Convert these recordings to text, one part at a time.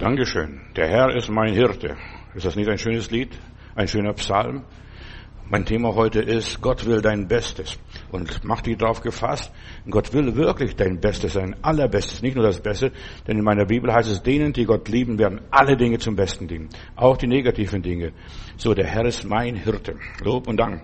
Dankeschön. Der Herr ist mein Hirte. Ist das nicht ein schönes Lied? Ein schöner Psalm? Mein Thema heute ist, Gott will dein Bestes. Und mach dich darauf gefasst, Gott will wirklich dein Bestes, sein allerbestes, nicht nur das Beste, denn in meiner Bibel heißt es, denen, die Gott lieben, werden alle Dinge zum Besten dienen. Auch die negativen Dinge. So, der Herr ist mein Hirte. Lob und Dank.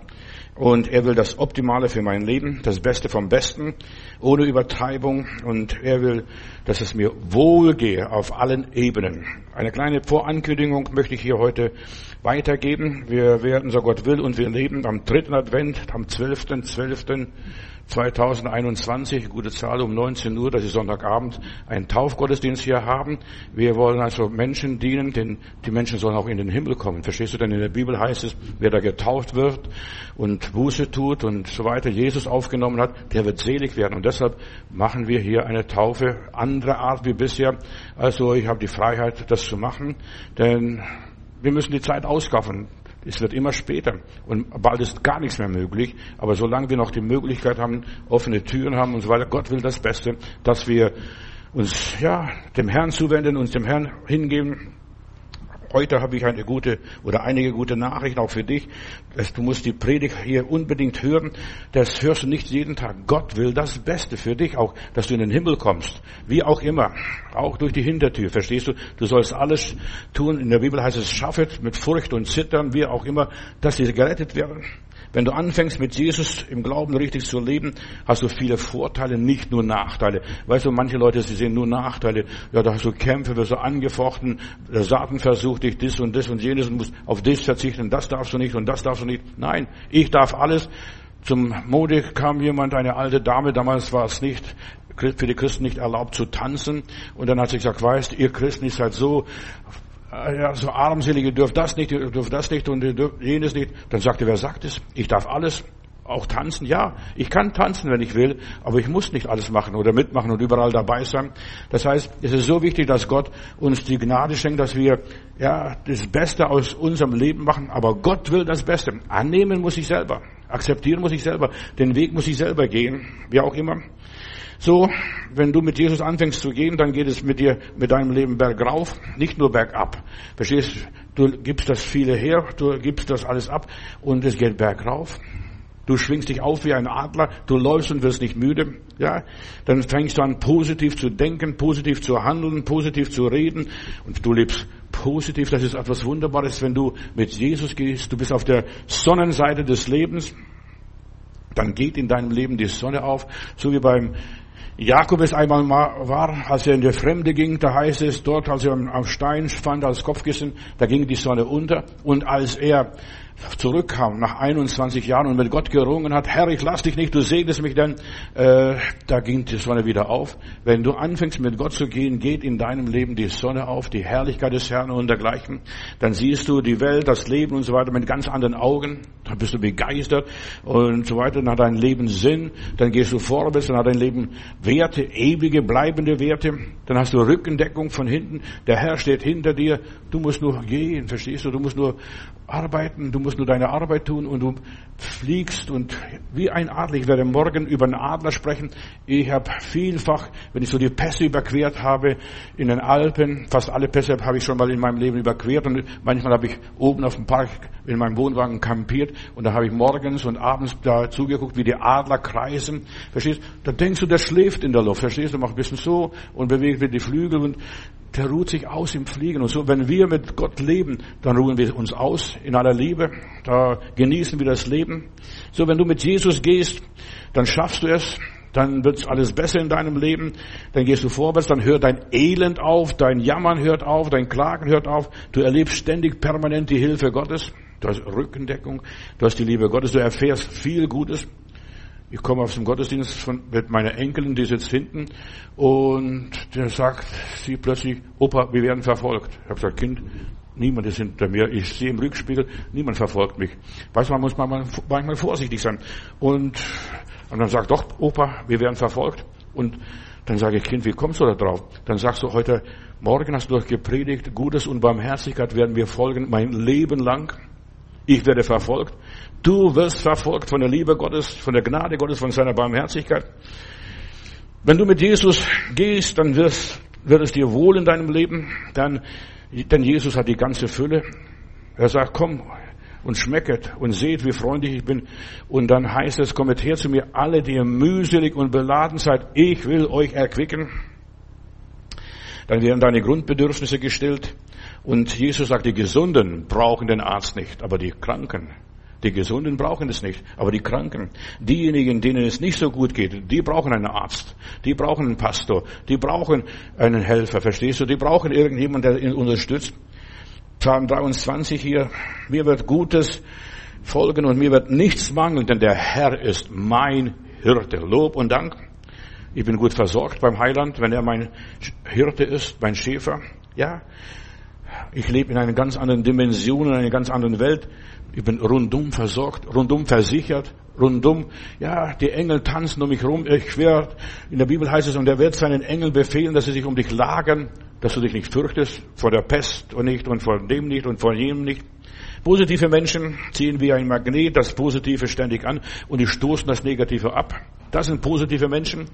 Und er will das Optimale für mein Leben, das Beste vom Besten, ohne Übertreibung. Und er will, dass es mir wohlgehe auf allen Ebenen. Eine kleine Vorankündigung möchte ich hier heute weitergeben. Wir werden, so Gott will, und wir leben am dritten Advent, am 12.12. 12. 2021, gute Zahl um 19 Uhr, das ist Sonntagabend, einen Taufgottesdienst hier haben. Wir wollen also Menschen dienen, denn die Menschen sollen auch in den Himmel kommen. Verstehst du denn? In der Bibel heißt es, wer da getauft wird und Buße tut und so weiter, Jesus aufgenommen hat, der wird selig werden. Und deshalb machen wir hier eine Taufe, andere Art wie bisher. Also ich habe die Freiheit, das zu machen, denn wir müssen die Zeit auskaffen. Es wird immer später und bald ist gar nichts mehr möglich. Aber solange wir noch die Möglichkeit haben, offene Türen haben und so weiter, Gott will das Beste, dass wir uns ja dem Herrn zuwenden, uns dem Herrn hingeben, Heute habe ich eine gute oder einige gute Nachrichten auch für dich. Du musst die Predigt hier unbedingt hören. Das hörst du nicht jeden Tag. Gott will das Beste für dich auch, dass du in den Himmel kommst. Wie auch immer. Auch durch die Hintertür. Verstehst du? Du sollst alles tun. In der Bibel heißt es, schaffet mit Furcht und Zittern, wie auch immer, dass sie gerettet werden. Wenn du anfängst mit Jesus im Glauben richtig zu leben, hast du viele Vorteile, nicht nur Nachteile. Weißt du, manche Leute, sie sehen nur Nachteile. Ja, da hast du Kämpfe, wirst du angefochten, der Satan versucht dich das und das und jenes und musst auf das verzichten, das darfst du nicht und das darfst du nicht. Nein, ich darf alles. Zum Mode kam jemand, eine alte Dame, damals war es nicht für die Christen nicht erlaubt zu tanzen. Und dann hat sie gesagt, weißt, ihr Christen, ihr seid so äh, ja, so Armselige dürft das nicht, ihr dürft das nicht und jenes nicht. Dann sagte, wer sagt es? Ich darf alles. Auch tanzen, ja, ich kann tanzen, wenn ich will, aber ich muss nicht alles machen oder mitmachen und überall dabei sein. Das heißt, es ist so wichtig, dass Gott uns die Gnade schenkt, dass wir ja das Beste aus unserem Leben machen. Aber Gott will das Beste. Annehmen muss ich selber, akzeptieren muss ich selber, den Weg muss ich selber gehen, wie auch immer. So, wenn du mit Jesus anfängst zu gehen, dann geht es mit dir, mit deinem Leben bergauf, nicht nur bergab. Verstehst? Du gibst das viele her, du gibst das alles ab und es geht bergauf. Du schwingst dich auf wie ein Adler, du läufst und wirst nicht müde, ja. Dann fängst du an, positiv zu denken, positiv zu handeln, positiv zu reden und du lebst positiv. Das ist etwas Wunderbares, wenn du mit Jesus gehst. Du bist auf der Sonnenseite des Lebens. Dann geht in deinem Leben die Sonne auf, so wie beim Jakob es einmal war, als er in der Fremde ging, da heißt es dort, als er am Stein stand als Kopfkissen, da ging die Sonne unter. Und als er zurückkam nach 21 Jahren und mit Gott gerungen hat, Herr, ich lass dich nicht, du segnest mich denn, äh, da ging die Sonne wieder auf. Wenn du anfängst mit Gott zu gehen, geht in deinem Leben die Sonne auf, die Herrlichkeit des Herrn und dergleichen. Dann siehst du die Welt, das Leben und so weiter mit ganz anderen Augen. Dann bist du begeistert und so weiter. Dann hat dein Leben Sinn. Dann gehst du vorwärts, dann hat dein Leben Werte, ewige, bleibende Werte. Dann hast du Rückendeckung von hinten. Der Herr steht hinter dir. Du musst nur gehen, verstehst du? Du musst nur arbeiten, du musst nur deine Arbeit tun und du fliegst und wie ein Adler. Ich werde morgen über einen Adler sprechen. Ich habe vielfach, wenn ich so die Pässe überquert habe in den Alpen, fast alle Pässe habe ich schon mal in meinem Leben überquert und manchmal habe ich oben auf dem Park in meinem Wohnwagen kampiert und da habe ich morgens und abends da zugeguckt, wie die Adler kreisen. Verstehst? Da denkst du, der schläft in der Luft. Verstehst du? Macht ein bisschen so und bewegt mit die Flügel und der ruht sich aus im Fliegen. Und so, wenn wir mit Gott leben, dann ruhen wir uns aus in aller Liebe. Da genießen wir das Leben. So, wenn du mit Jesus gehst, dann schaffst du es. Dann wird alles besser in deinem Leben. Dann gehst du vorwärts, dann hört dein Elend auf, dein Jammern hört auf, dein Klagen hört auf. Du erlebst ständig permanent die Hilfe Gottes. Du hast Rückendeckung, du hast die Liebe Gottes, du erfährst viel Gutes. Ich komme aus dem Gottesdienst von, mit meiner Enkelin, die sitzt hinten, und der sagt sie plötzlich, Opa, wir werden verfolgt. Ich habe gesagt, Kind, niemand ist hinter mir. Ich sehe im Rückspiegel, niemand verfolgt mich. Weißt du, man muss manchmal, vorsichtig sein. Und, und dann sagt doch, Opa, wir werden verfolgt. Und dann sage ich, Kind, wie kommst du da drauf? Dann sagst du, heute Morgen hast du doch gepredigt, Gutes und Barmherzigkeit werden wir folgen, mein Leben lang. Ich werde verfolgt. Du wirst verfolgt von der Liebe Gottes, von der Gnade Gottes, von seiner Barmherzigkeit. Wenn du mit Jesus gehst, dann wirst, wird es dir wohl in deinem Leben, dann, denn Jesus hat die ganze Fülle. Er sagt, komm und schmecket und seht, wie freundlich ich bin. Und dann heißt es, kommet her zu mir, alle, die ihr mühselig und beladen seid, ich will euch erquicken. Dann werden deine Grundbedürfnisse gestillt. Und Jesus sagt, die Gesunden brauchen den Arzt nicht, aber die Kranken. Die Gesunden brauchen es nicht, aber die Kranken, diejenigen, denen es nicht so gut geht, die brauchen einen Arzt, die brauchen einen Pastor, die brauchen einen Helfer, verstehst du? Die brauchen irgendjemanden, der ihn unterstützt. Psalm 23 hier, mir wird Gutes folgen und mir wird nichts mangeln, denn der Herr ist mein Hirte. Lob und Dank. Ich bin gut versorgt beim Heiland, wenn er mein Hirte ist, mein Schäfer. Ja, ich lebe in einer ganz anderen Dimension, in einer ganz anderen Welt. Ich bin rundum versorgt, rundum versichert, rundum, ja, die Engel tanzen um mich rum. Ich schwör, in der Bibel heißt es, und er wird seinen Engeln befehlen, dass sie sich um dich lagern, dass du dich nicht fürchtest vor der Pest und nicht und vor dem nicht und vor jenem nicht. Positive Menschen ziehen wie ein Magnet das Positive ständig an und die stoßen das Negative ab. Das sind positive Menschen.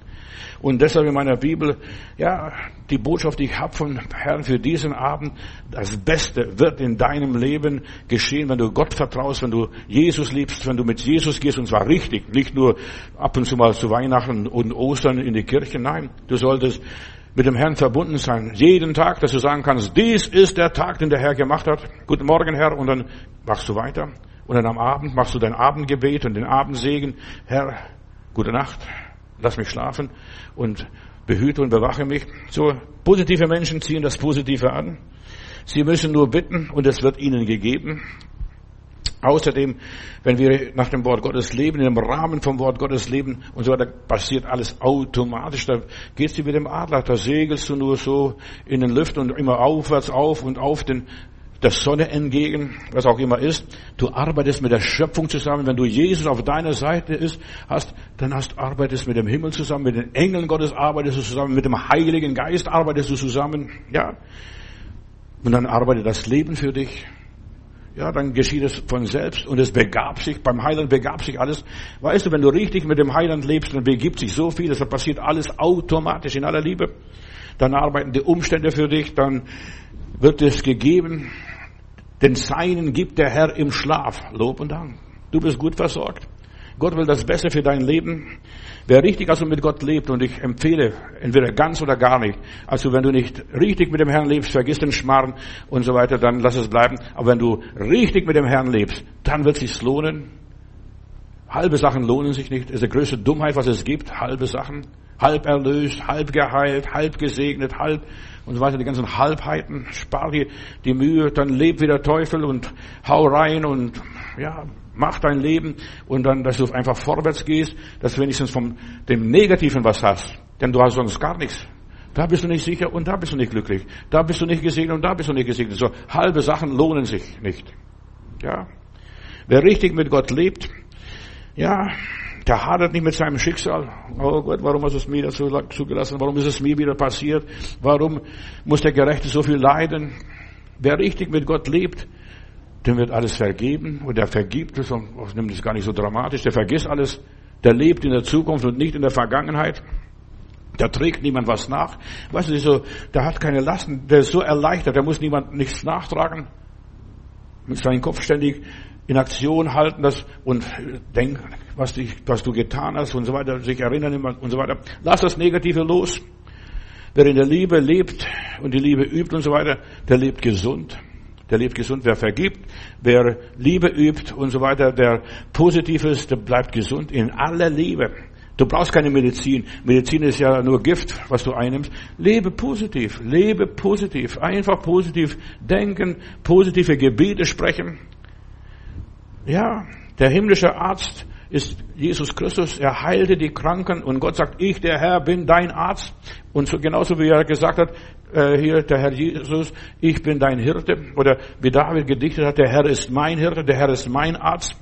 Und deshalb in meiner Bibel, ja, die Botschaft, die ich habe vom Herrn für diesen Abend, das Beste wird in deinem Leben geschehen, wenn du Gott vertraust, wenn du Jesus liebst, wenn du mit Jesus gehst, und zwar richtig, nicht nur ab und zu mal zu Weihnachten und Ostern in die Kirche. Nein, du solltest mit dem Herrn verbunden sein. Jeden Tag, dass du sagen kannst, dies ist der Tag, den der Herr gemacht hat. Guten Morgen, Herr, und dann machst du weiter. Und dann am Abend machst du dein Abendgebet und den Abendsegen. Herr, gute Nacht, lass mich schlafen und behüte und bewache mich. So, positive Menschen ziehen das Positive an. Sie müssen nur bitten und es wird ihnen gegeben. Außerdem, wenn wir nach dem Wort Gottes leben, im Rahmen vom Wort Gottes leben und so weiter, passiert alles automatisch. Da gehst du mit dem Adler, da segelst du nur so in den Lüften und immer aufwärts auf und auf den, der Sonne entgegen, was auch immer ist. Du arbeitest mit der Schöpfung zusammen. Wenn du Jesus auf deiner Seite ist, hast, dann hast, arbeitest mit dem Himmel zusammen, mit den Engeln Gottes arbeitest du zusammen, mit dem Heiligen Geist arbeitest du zusammen, ja. Und dann arbeitet das Leben für dich ja, dann geschieht es von selbst und es begab sich, beim Heiland begab sich alles. Weißt du, wenn du richtig mit dem Heiland lebst, dann begibt sich so viel, es passiert alles automatisch in aller Liebe. Dann arbeiten die Umstände für dich, dann wird es gegeben. Den Seinen gibt der Herr im Schlaf. Lob und Dank. Du bist gut versorgt. Gott will das Beste für dein Leben. Wer richtig also mit Gott lebt, und ich empfehle entweder ganz oder gar nicht, also wenn du nicht richtig mit dem Herrn lebst, vergiss den Schmarrn und so weiter, dann lass es bleiben. Aber wenn du richtig mit dem Herrn lebst, dann wird es sich lohnen. Halbe Sachen lohnen sich nicht. Das ist die größte Dummheit, was es gibt. Halbe Sachen. Halb erlöst, halb geheilt, halb gesegnet, halb und so weiter. Die ganzen Halbheiten. Spar dir die Mühe, dann leb wie der Teufel und hau rein und ja, Mach dein Leben und dann, dass du einfach vorwärts gehst, dass du wenigstens vom dem Negativen was hast. Denn du hast sonst gar nichts. Da bist du nicht sicher und da bist du nicht glücklich. Da bist du nicht gesegnet und da bist du nicht gesegnet. So halbe Sachen lohnen sich nicht. Ja. Wer richtig mit Gott lebt, ja, der hadert nicht mit seinem Schicksal. Oh Gott, warum hast du es mir dazu zugelassen? Warum ist es mir wieder passiert? Warum muss der Gerechte so viel leiden? Wer richtig mit Gott lebt, dem wird alles vergeben und der vergibt es und nimmt es gar nicht so dramatisch. Der vergisst alles, der lebt in der Zukunft und nicht in der Vergangenheit. Da trägt niemand was nach. Weißt du, so, der hat keine Lasten, der ist so erleichtert, der muss niemand nichts nachtragen. Mit seinem Kopf ständig in Aktion halten das und denken, was, dich, was du getan hast und so weiter, sich erinnern und so weiter. Lass das Negative los. Wer in der Liebe lebt und die Liebe übt und so weiter, der lebt gesund der lebt gesund. Wer vergibt, wer Liebe übt und so weiter, wer positiv ist, der bleibt gesund in aller Liebe. Du brauchst keine Medizin. Medizin ist ja nur Gift, was du einnimmst. Lebe positiv, lebe positiv, einfach positiv denken, positive Gebete sprechen. Ja, der himmlische Arzt ist Jesus Christus. Er heilte die Kranken und Gott sagt, ich, der Herr, bin dein Arzt. Und so, genauso wie er gesagt hat, äh, hier der Herr Jesus, ich bin dein Hirte. Oder wie David gedichtet hat, der Herr ist mein Hirte, der Herr ist mein Arzt.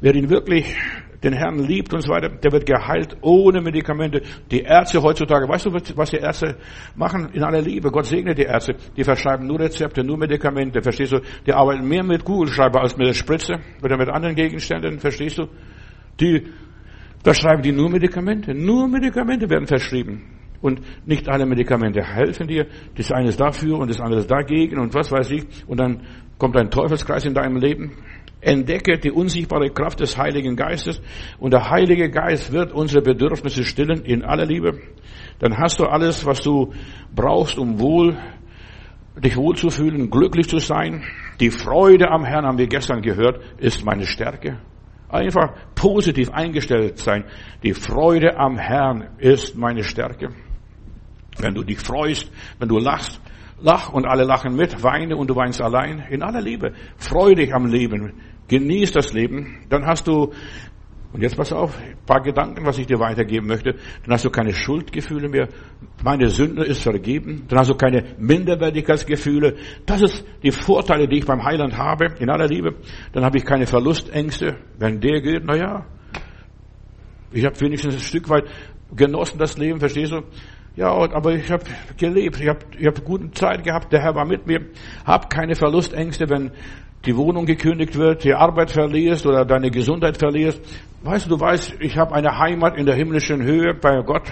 Wer ihn wirklich den Herrn liebt und so weiter, der wird geheilt ohne Medikamente. Die Ärzte heutzutage, weißt du, was die Ärzte machen? In aller Liebe. Gott segne die Ärzte. Die verschreiben nur Rezepte, nur Medikamente. Verstehst du? Die arbeiten mehr mit Kugelschreiber als mit der Spritze oder mit anderen Gegenständen. Verstehst du? Die verschreiben die nur Medikamente. Nur Medikamente werden verschrieben. Und nicht alle Medikamente helfen dir. Das eine ist dafür und das andere ist dagegen und was weiß ich. Und dann kommt ein Teufelskreis in deinem Leben. Entdecke die unsichtbare Kraft des Heiligen Geistes und der Heilige Geist wird unsere Bedürfnisse stillen in aller Liebe. Dann hast du alles, was du brauchst, um wohl, dich wohlzufühlen, glücklich zu sein. Die Freude am Herrn, haben wir gestern gehört, ist meine Stärke. Einfach positiv eingestellt sein. Die Freude am Herrn ist meine Stärke. Wenn du dich freust, wenn du lachst, lach und alle lachen mit, weine und du weinst allein. In aller Liebe. Freu dich am Leben. Genieß das Leben. Dann hast du, und jetzt pass auf, paar Gedanken, was ich dir weitergeben möchte. Dann hast du keine Schuldgefühle mehr. Meine Sünde ist vergeben. Dann hast du keine Minderwertigkeitsgefühle. Das ist die Vorteile, die ich beim Heiland habe. In aller Liebe. Dann habe ich keine Verlustängste. Wenn der geht, na ja. Ich habe wenigstens ein Stück weit genossen das Leben, verstehst du? Ja, aber ich habe gelebt, ich habe ich hab gute Zeit gehabt, der Herr war mit mir. Hab keine Verlustängste, wenn die Wohnung gekündigt wird, die Arbeit verlierst oder deine Gesundheit verlierst. Weißt du, du weißt, ich habe eine Heimat in der himmlischen Höhe bei Gott.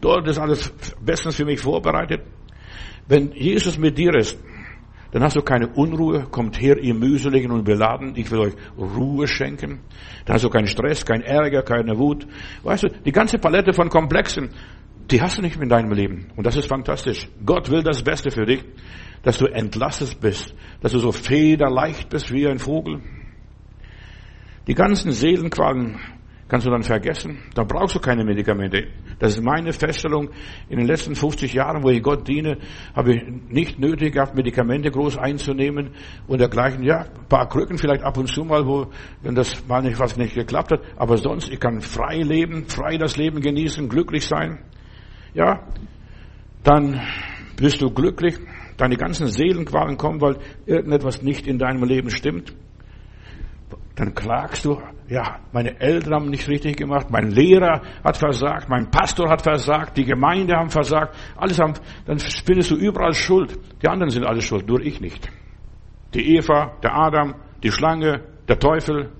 Dort ist alles bestens für mich vorbereitet. Wenn Jesus mit dir ist, dann hast du keine Unruhe, kommt her, ihr mühseligen und beladen, ich will euch Ruhe schenken. Dann hast du keinen Stress, keinen Ärger, keine Wut. Weißt du, die ganze Palette von Komplexen, die hast du nicht in deinem Leben. Und das ist fantastisch. Gott will das Beste für dich, dass du entlastet bist, dass du so federleicht bist wie ein Vogel. Die ganzen Seelenqualen kannst du dann vergessen. Da brauchst du keine Medikamente. Das ist meine Feststellung. In den letzten 50 Jahren, wo ich Gott diene, habe ich nicht nötig gehabt, Medikamente groß einzunehmen und dergleichen. Ja, ein paar Krücken vielleicht ab und zu mal, wo, wenn das mal nicht was nicht geklappt hat. Aber sonst, ich kann frei leben, frei das Leben genießen, glücklich sein ja, dann bist du glücklich, deine ganzen Seelenqualen kommen, weil irgendetwas nicht in deinem Leben stimmt. Dann klagst du, ja, meine Eltern haben nicht richtig gemacht, mein Lehrer hat versagt, mein Pastor hat versagt, die Gemeinde haben versagt, alles haben, dann findest du überall Schuld. Die anderen sind alle schuld, nur ich nicht. Die Eva, der Adam, die Schlange, der Teufel,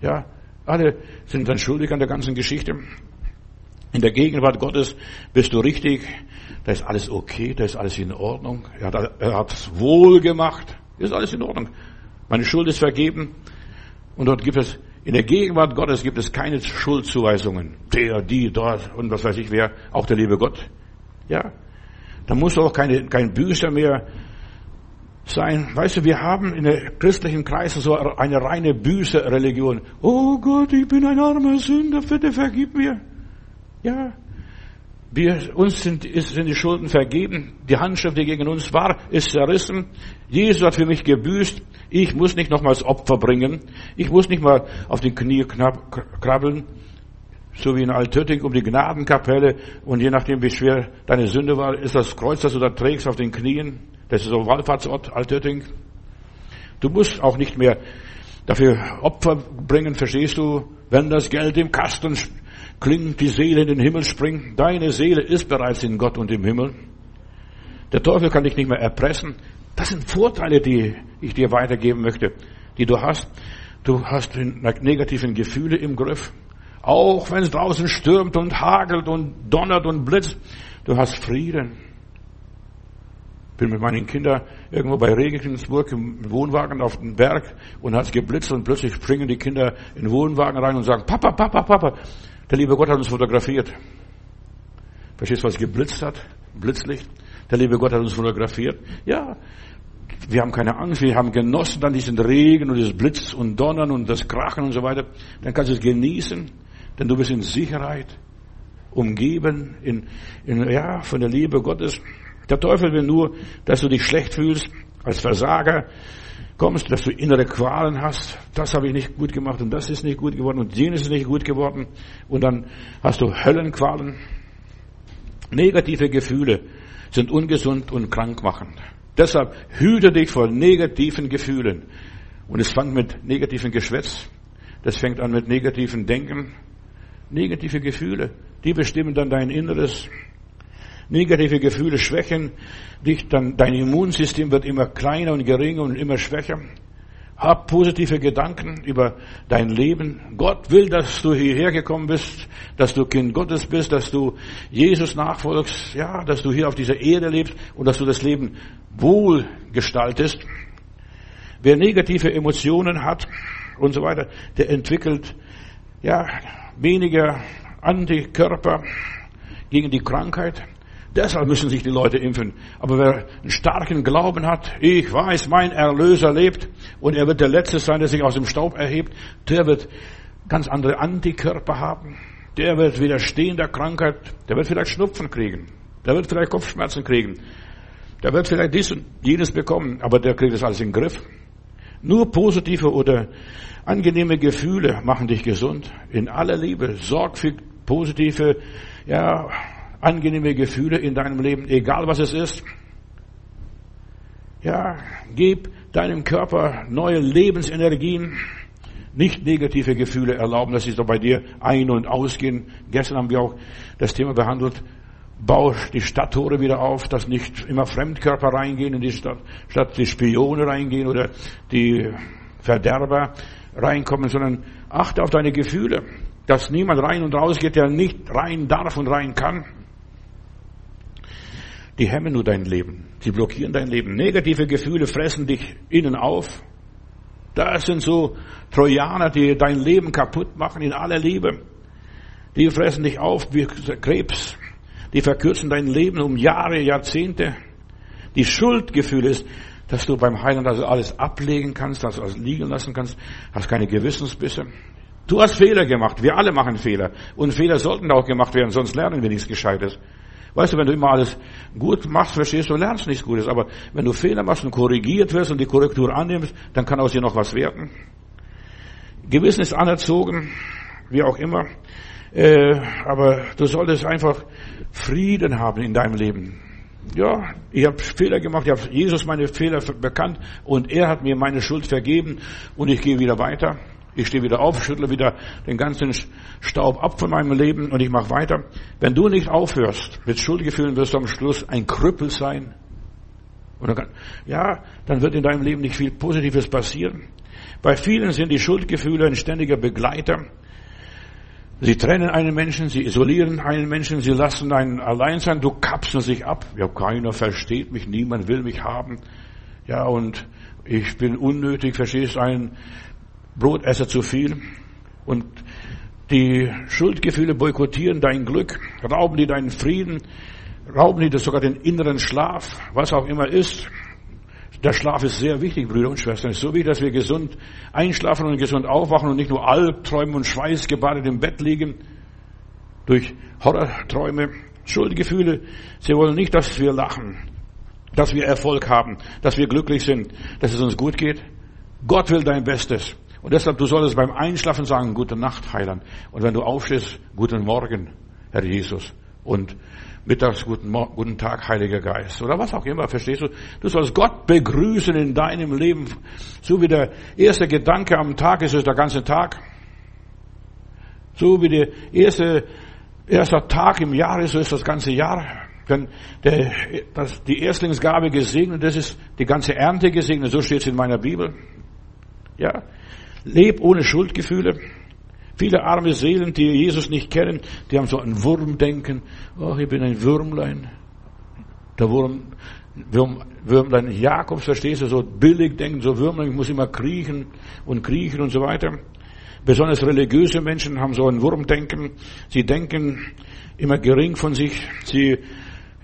ja, alle sind dann schuldig an der ganzen Geschichte. In der Gegenwart Gottes bist du richtig, da ist alles okay, da ist alles in Ordnung. Er hat, er wohl gemacht, ist alles in Ordnung. Meine Schuld ist vergeben. Und dort gibt es, in der Gegenwart Gottes gibt es keine Schuldzuweisungen. Der, die, dort und was weiß ich wer, auch der liebe Gott. Ja. Da muss auch keine, kein Büßer mehr sein. Weißt du, wir haben in der christlichen Kreise so eine reine Büßer-Religion. Oh Gott, ich bin ein armer Sünder, bitte vergib mir. Ja, wir, uns sind, sind die Schulden vergeben. Die Handschrift, die gegen uns war, ist zerrissen. Jesus hat für mich gebüßt. Ich muss nicht nochmals Opfer bringen. Ich muss nicht mal auf die Knie krabbeln. So wie in Altötting um die Gnadenkapelle. Und je nachdem, wie schwer deine Sünde war, ist das Kreuz, das du da trägst auf den Knien. Das ist so ein Wallfahrtsort, Altötting. Du musst auch nicht mehr dafür Opfer bringen, verstehst du? Wenn das Geld im Kasten klingt, die Seele in den Himmel springt. Deine Seele ist bereits in Gott und im Himmel. Der Teufel kann dich nicht mehr erpressen. Das sind Vorteile, die ich dir weitergeben möchte, die du hast. Du hast die negativen Gefühle im Griff. Auch wenn es draußen stürmt und hagelt und donnert und blitzt, du hast Frieden. Bin mit meinen Kindern irgendwo bei Regensburg im Wohnwagen auf dem Berg und hat geblitzt und plötzlich springen die Kinder in den Wohnwagen rein und sagen, Papa, Papa, Papa. Der liebe Gott hat uns fotografiert. Verstehst du, was geblitzt hat? Blitzlicht. Der liebe Gott hat uns fotografiert. Ja, wir haben keine Angst, wir haben genossen dann diesen Regen und das Blitz und Donnern und das Krachen und so weiter. Dann kannst du es genießen, denn du bist in Sicherheit, umgeben in, in, ja, von der Liebe Gottes. Der Teufel will nur, dass du dich schlecht fühlst als Versager, kommst, dass du innere Qualen hast, das habe ich nicht gut gemacht und das ist nicht gut geworden und jenes ist nicht gut geworden und dann hast du Höllenqualen. Negative Gefühle sind ungesund und krankmachend. Deshalb hüte dich vor negativen Gefühlen. Und es fängt mit negativen Geschwätz. Das fängt an mit negativen Denken. Negative Gefühle, die bestimmen dann dein Inneres. Negative Gefühle schwächen dich, dann dein Immunsystem wird immer kleiner und geringer und immer schwächer. Hab positive Gedanken über dein Leben. Gott will, dass du hierher gekommen bist, dass du Kind Gottes bist, dass du Jesus nachfolgst, ja, dass du hier auf dieser Erde lebst und dass du das Leben wohl gestaltest. Wer negative Emotionen hat und so weiter, der entwickelt, ja, weniger Antikörper gegen die Krankheit. Deshalb müssen sich die Leute impfen. Aber wer einen starken Glauben hat, ich weiß, mein Erlöser lebt und er wird der Letzte sein, der sich aus dem Staub erhebt, der wird ganz andere Antikörper haben. Der wird widerstehen der Krankheit. Der wird vielleicht Schnupfen kriegen. Der wird vielleicht Kopfschmerzen kriegen. Der wird vielleicht dies und jenes bekommen. Aber der kriegt das alles in den Griff. Nur positive oder angenehme Gefühle machen dich gesund. In aller Liebe. Sorg für positive, ja, angenehme Gefühle in deinem Leben, egal was es ist. Ja, gib deinem Körper neue Lebensenergien, nicht negative Gefühle erlauben, dass sie so bei dir ein- und ausgehen. Gestern haben wir auch das Thema behandelt. Bau die Stadttore wieder auf, dass nicht immer Fremdkörper reingehen in die Stadt, statt die Spione reingehen oder die Verderber reinkommen, sondern achte auf deine Gefühle, dass niemand rein und raus geht, der nicht rein darf und rein kann. Die hemmen nur dein Leben. Sie blockieren dein Leben. Negative Gefühle fressen dich innen auf. Das sind so Trojaner, die dein Leben kaputt machen in aller Liebe. Die fressen dich auf wie Krebs. Die verkürzen dein Leben um Jahre, Jahrzehnte. Die Schuldgefühle ist, dass du beim Heiland also alles ablegen kannst, dass du alles liegen lassen kannst, hast keine Gewissensbisse. Du hast Fehler gemacht. Wir alle machen Fehler. Und Fehler sollten auch gemacht werden, sonst lernen wir nichts Gescheites. Weißt du, wenn du immer alles gut machst, verstehst du, lernst nichts Gutes. Aber wenn du Fehler machst und korrigiert wirst und die Korrektur annimmst, dann kann aus dir noch was werden. Gewissen ist anerzogen, wie auch immer. Äh, aber du solltest einfach Frieden haben in deinem Leben. Ja, ich habe Fehler gemacht, ich habe Jesus meine Fehler bekannt und er hat mir meine Schuld vergeben und ich gehe wieder weiter. Ich stehe wieder auf, schüttle wieder den ganzen Staub ab von meinem Leben und ich mache weiter. Wenn du nicht aufhörst mit Schuldgefühlen, wirst du am Schluss ein Krüppel sein. Dann, ja, dann wird in deinem Leben nicht viel Positives passieren. Bei vielen sind die Schuldgefühle ein ständiger Begleiter. Sie trennen einen Menschen, sie isolieren einen Menschen, sie lassen einen allein sein, du kapseln sich ab. Ja, keiner versteht mich, niemand will mich haben. Ja, und ich bin unnötig, verstehst einen Brotesser zu viel. Und die Schuldgefühle boykottieren dein Glück, rauben dir deinen Frieden, rauben dir sogar den inneren Schlaf, was auch immer ist. Der Schlaf ist sehr wichtig, Brüder und Schwestern. Es ist so wichtig, dass wir gesund einschlafen und gesund aufwachen und nicht nur Albträume und schweißgebadet im Bett liegen durch Horrorträume. Schuldgefühle, sie wollen nicht, dass wir lachen, dass wir Erfolg haben, dass wir glücklich sind, dass es uns gut geht. Gott will dein Bestes. Und deshalb, du solltest beim Einschlafen sagen, gute Nacht, Heiland. Und wenn du aufstehst, guten Morgen, Herr Jesus. Und mittags guten, guten Tag, Heiliger Geist. Oder was auch immer, verstehst du? Du sollst Gott begrüßen in deinem Leben. So wie der erste Gedanke am Tag ist, ist der ganze Tag. So wie der erste, erste Tag im Jahr ist, so ist das ganze Jahr. Wenn der, das, die Erstlingsgabe gesegnet ist, ist die ganze Ernte gesegnet. So steht es in meiner Bibel. Ja, Leb ohne Schuldgefühle. Viele arme Seelen, die Jesus nicht kennen, die haben so ein Wurmdenken. Oh, ich bin ein Würmlein. Der Wurm, Würm, Würmlein Jakobs, verstehst du, so billig denken, so Würmlein, ich muss immer kriechen und kriechen und so weiter. Besonders religiöse Menschen haben so ein Wurmdenken. Sie denken immer gering von sich. Sie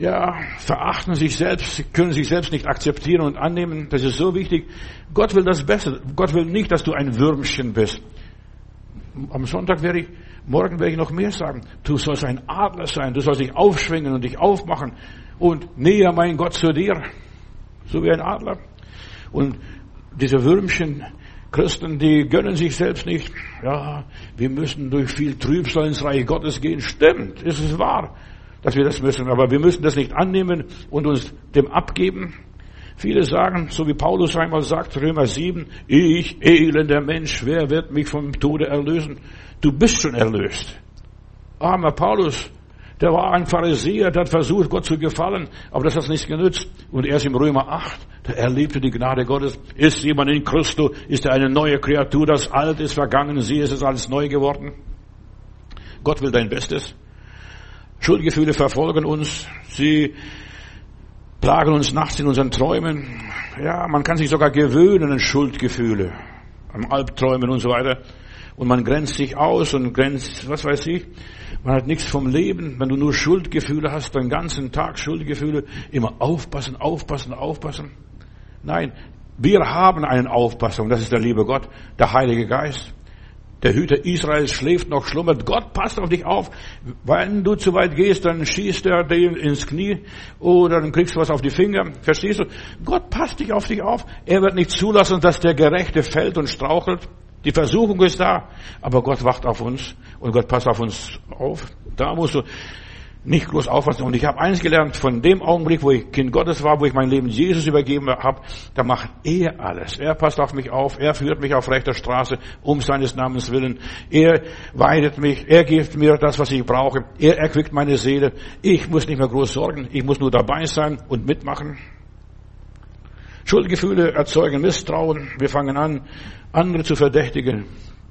ja, verachten sich selbst, können sich selbst nicht akzeptieren und annehmen. Das ist so wichtig. Gott will das Beste. Gott will nicht, dass du ein Würmchen bist. Am Sonntag werde ich, morgen werde ich noch mehr sagen. Du sollst ein Adler sein. Du sollst dich aufschwingen und dich aufmachen und näher mein Gott zu dir. So wie ein Adler. Und diese Würmchen, Christen, die gönnen sich selbst nicht. Ja, wir müssen durch viel Trübsal ins Reich Gottes gehen. Stimmt, ist es wahr dass wir das müssen. Aber wir müssen das nicht annehmen und uns dem abgeben. Viele sagen, so wie Paulus einmal sagt, Römer 7, ich, elender Mensch, wer wird mich vom Tode erlösen? Du bist schon erlöst. Armer Paulus, der war ein Pharisäer, der hat versucht, Gott zu gefallen, aber das hat nichts genützt. Und erst im Römer 8 Der erlebte die Gnade Gottes. Ist jemand in Christus, ist er eine neue Kreatur. Das Alte ist vergangen, sie ist es alles neu geworden. Gott will dein Bestes. Schuldgefühle verfolgen uns. Sie plagen uns nachts in unseren Träumen. Ja, man kann sich sogar gewöhnen an Schuldgefühle, an Albträumen und so weiter. Und man grenzt sich aus und grenzt, was weiß ich. Man hat nichts vom Leben. Wenn du nur Schuldgefühle hast, den ganzen Tag Schuldgefühle, immer aufpassen, aufpassen, aufpassen. Nein, wir haben einen Aufpasser und das ist der liebe Gott, der Heilige Geist. Der Hüter Israels schläft noch, schlummert. Gott passt auf dich auf. Wenn du zu weit gehst, dann schießt er dir ins Knie oder dann kriegst du was auf die Finger. Verstehst du? Gott passt dich auf dich auf. Er wird nicht zulassen, dass der Gerechte fällt und strauchelt. Die Versuchung ist da, aber Gott wacht auf uns und Gott passt auf uns auf. Da musst du nicht groß aufpassen. Und ich habe eins gelernt, von dem Augenblick, wo ich Kind Gottes war, wo ich mein Leben Jesus übergeben habe, da macht er alles. Er passt auf mich auf, er führt mich auf rechter Straße, um seines Namens willen. Er weidet mich, er gibt mir das, was ich brauche. Er erquickt meine Seele. Ich muss nicht mehr groß sorgen, ich muss nur dabei sein und mitmachen. Schuldgefühle erzeugen Misstrauen. Wir fangen an, andere zu verdächtigen.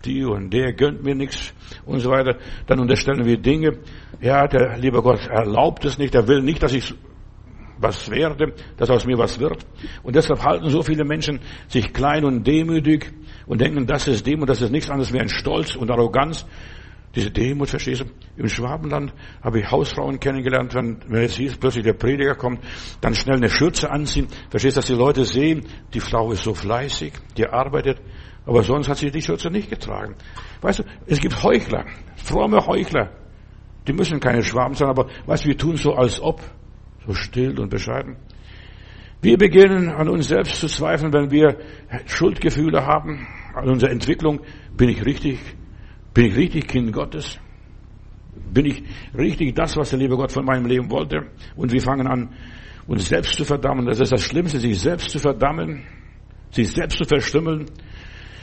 Die und der gönnt mir nichts und so weiter. Dann unterstellen wir Dinge. Ja, der liebe Gott erlaubt es nicht. Er will nicht, dass ich was werde, dass aus mir was wird. Und deshalb halten so viele Menschen sich klein und demütig und denken, das ist Demut, das ist nichts anderes wie ein Stolz und Arroganz. Diese Demut, verstehst du? Im Schwabenland habe ich Hausfrauen kennengelernt, wenn, wenn es hieß, plötzlich der Prediger kommt, dann schnell eine Schürze anziehen. Verstehst du, dass die Leute sehen, die Frau ist so fleißig, die arbeitet, aber sonst hat sie die Schürze nicht getragen. Weißt du, es gibt Heuchler, fromme Heuchler. Die müssen keine Schwaben sein, aber weißt du, wir tun so als ob, so still und bescheiden. Wir beginnen an uns selbst zu zweifeln, wenn wir Schuldgefühle haben, an unserer Entwicklung. Bin ich richtig? Bin ich richtig Kind Gottes? Bin ich richtig das, was der liebe Gott von meinem Leben wollte? Und wir fangen an, uns selbst zu verdammen. Das ist das Schlimmste, sich selbst zu verdammen, sich selbst zu verstümmeln,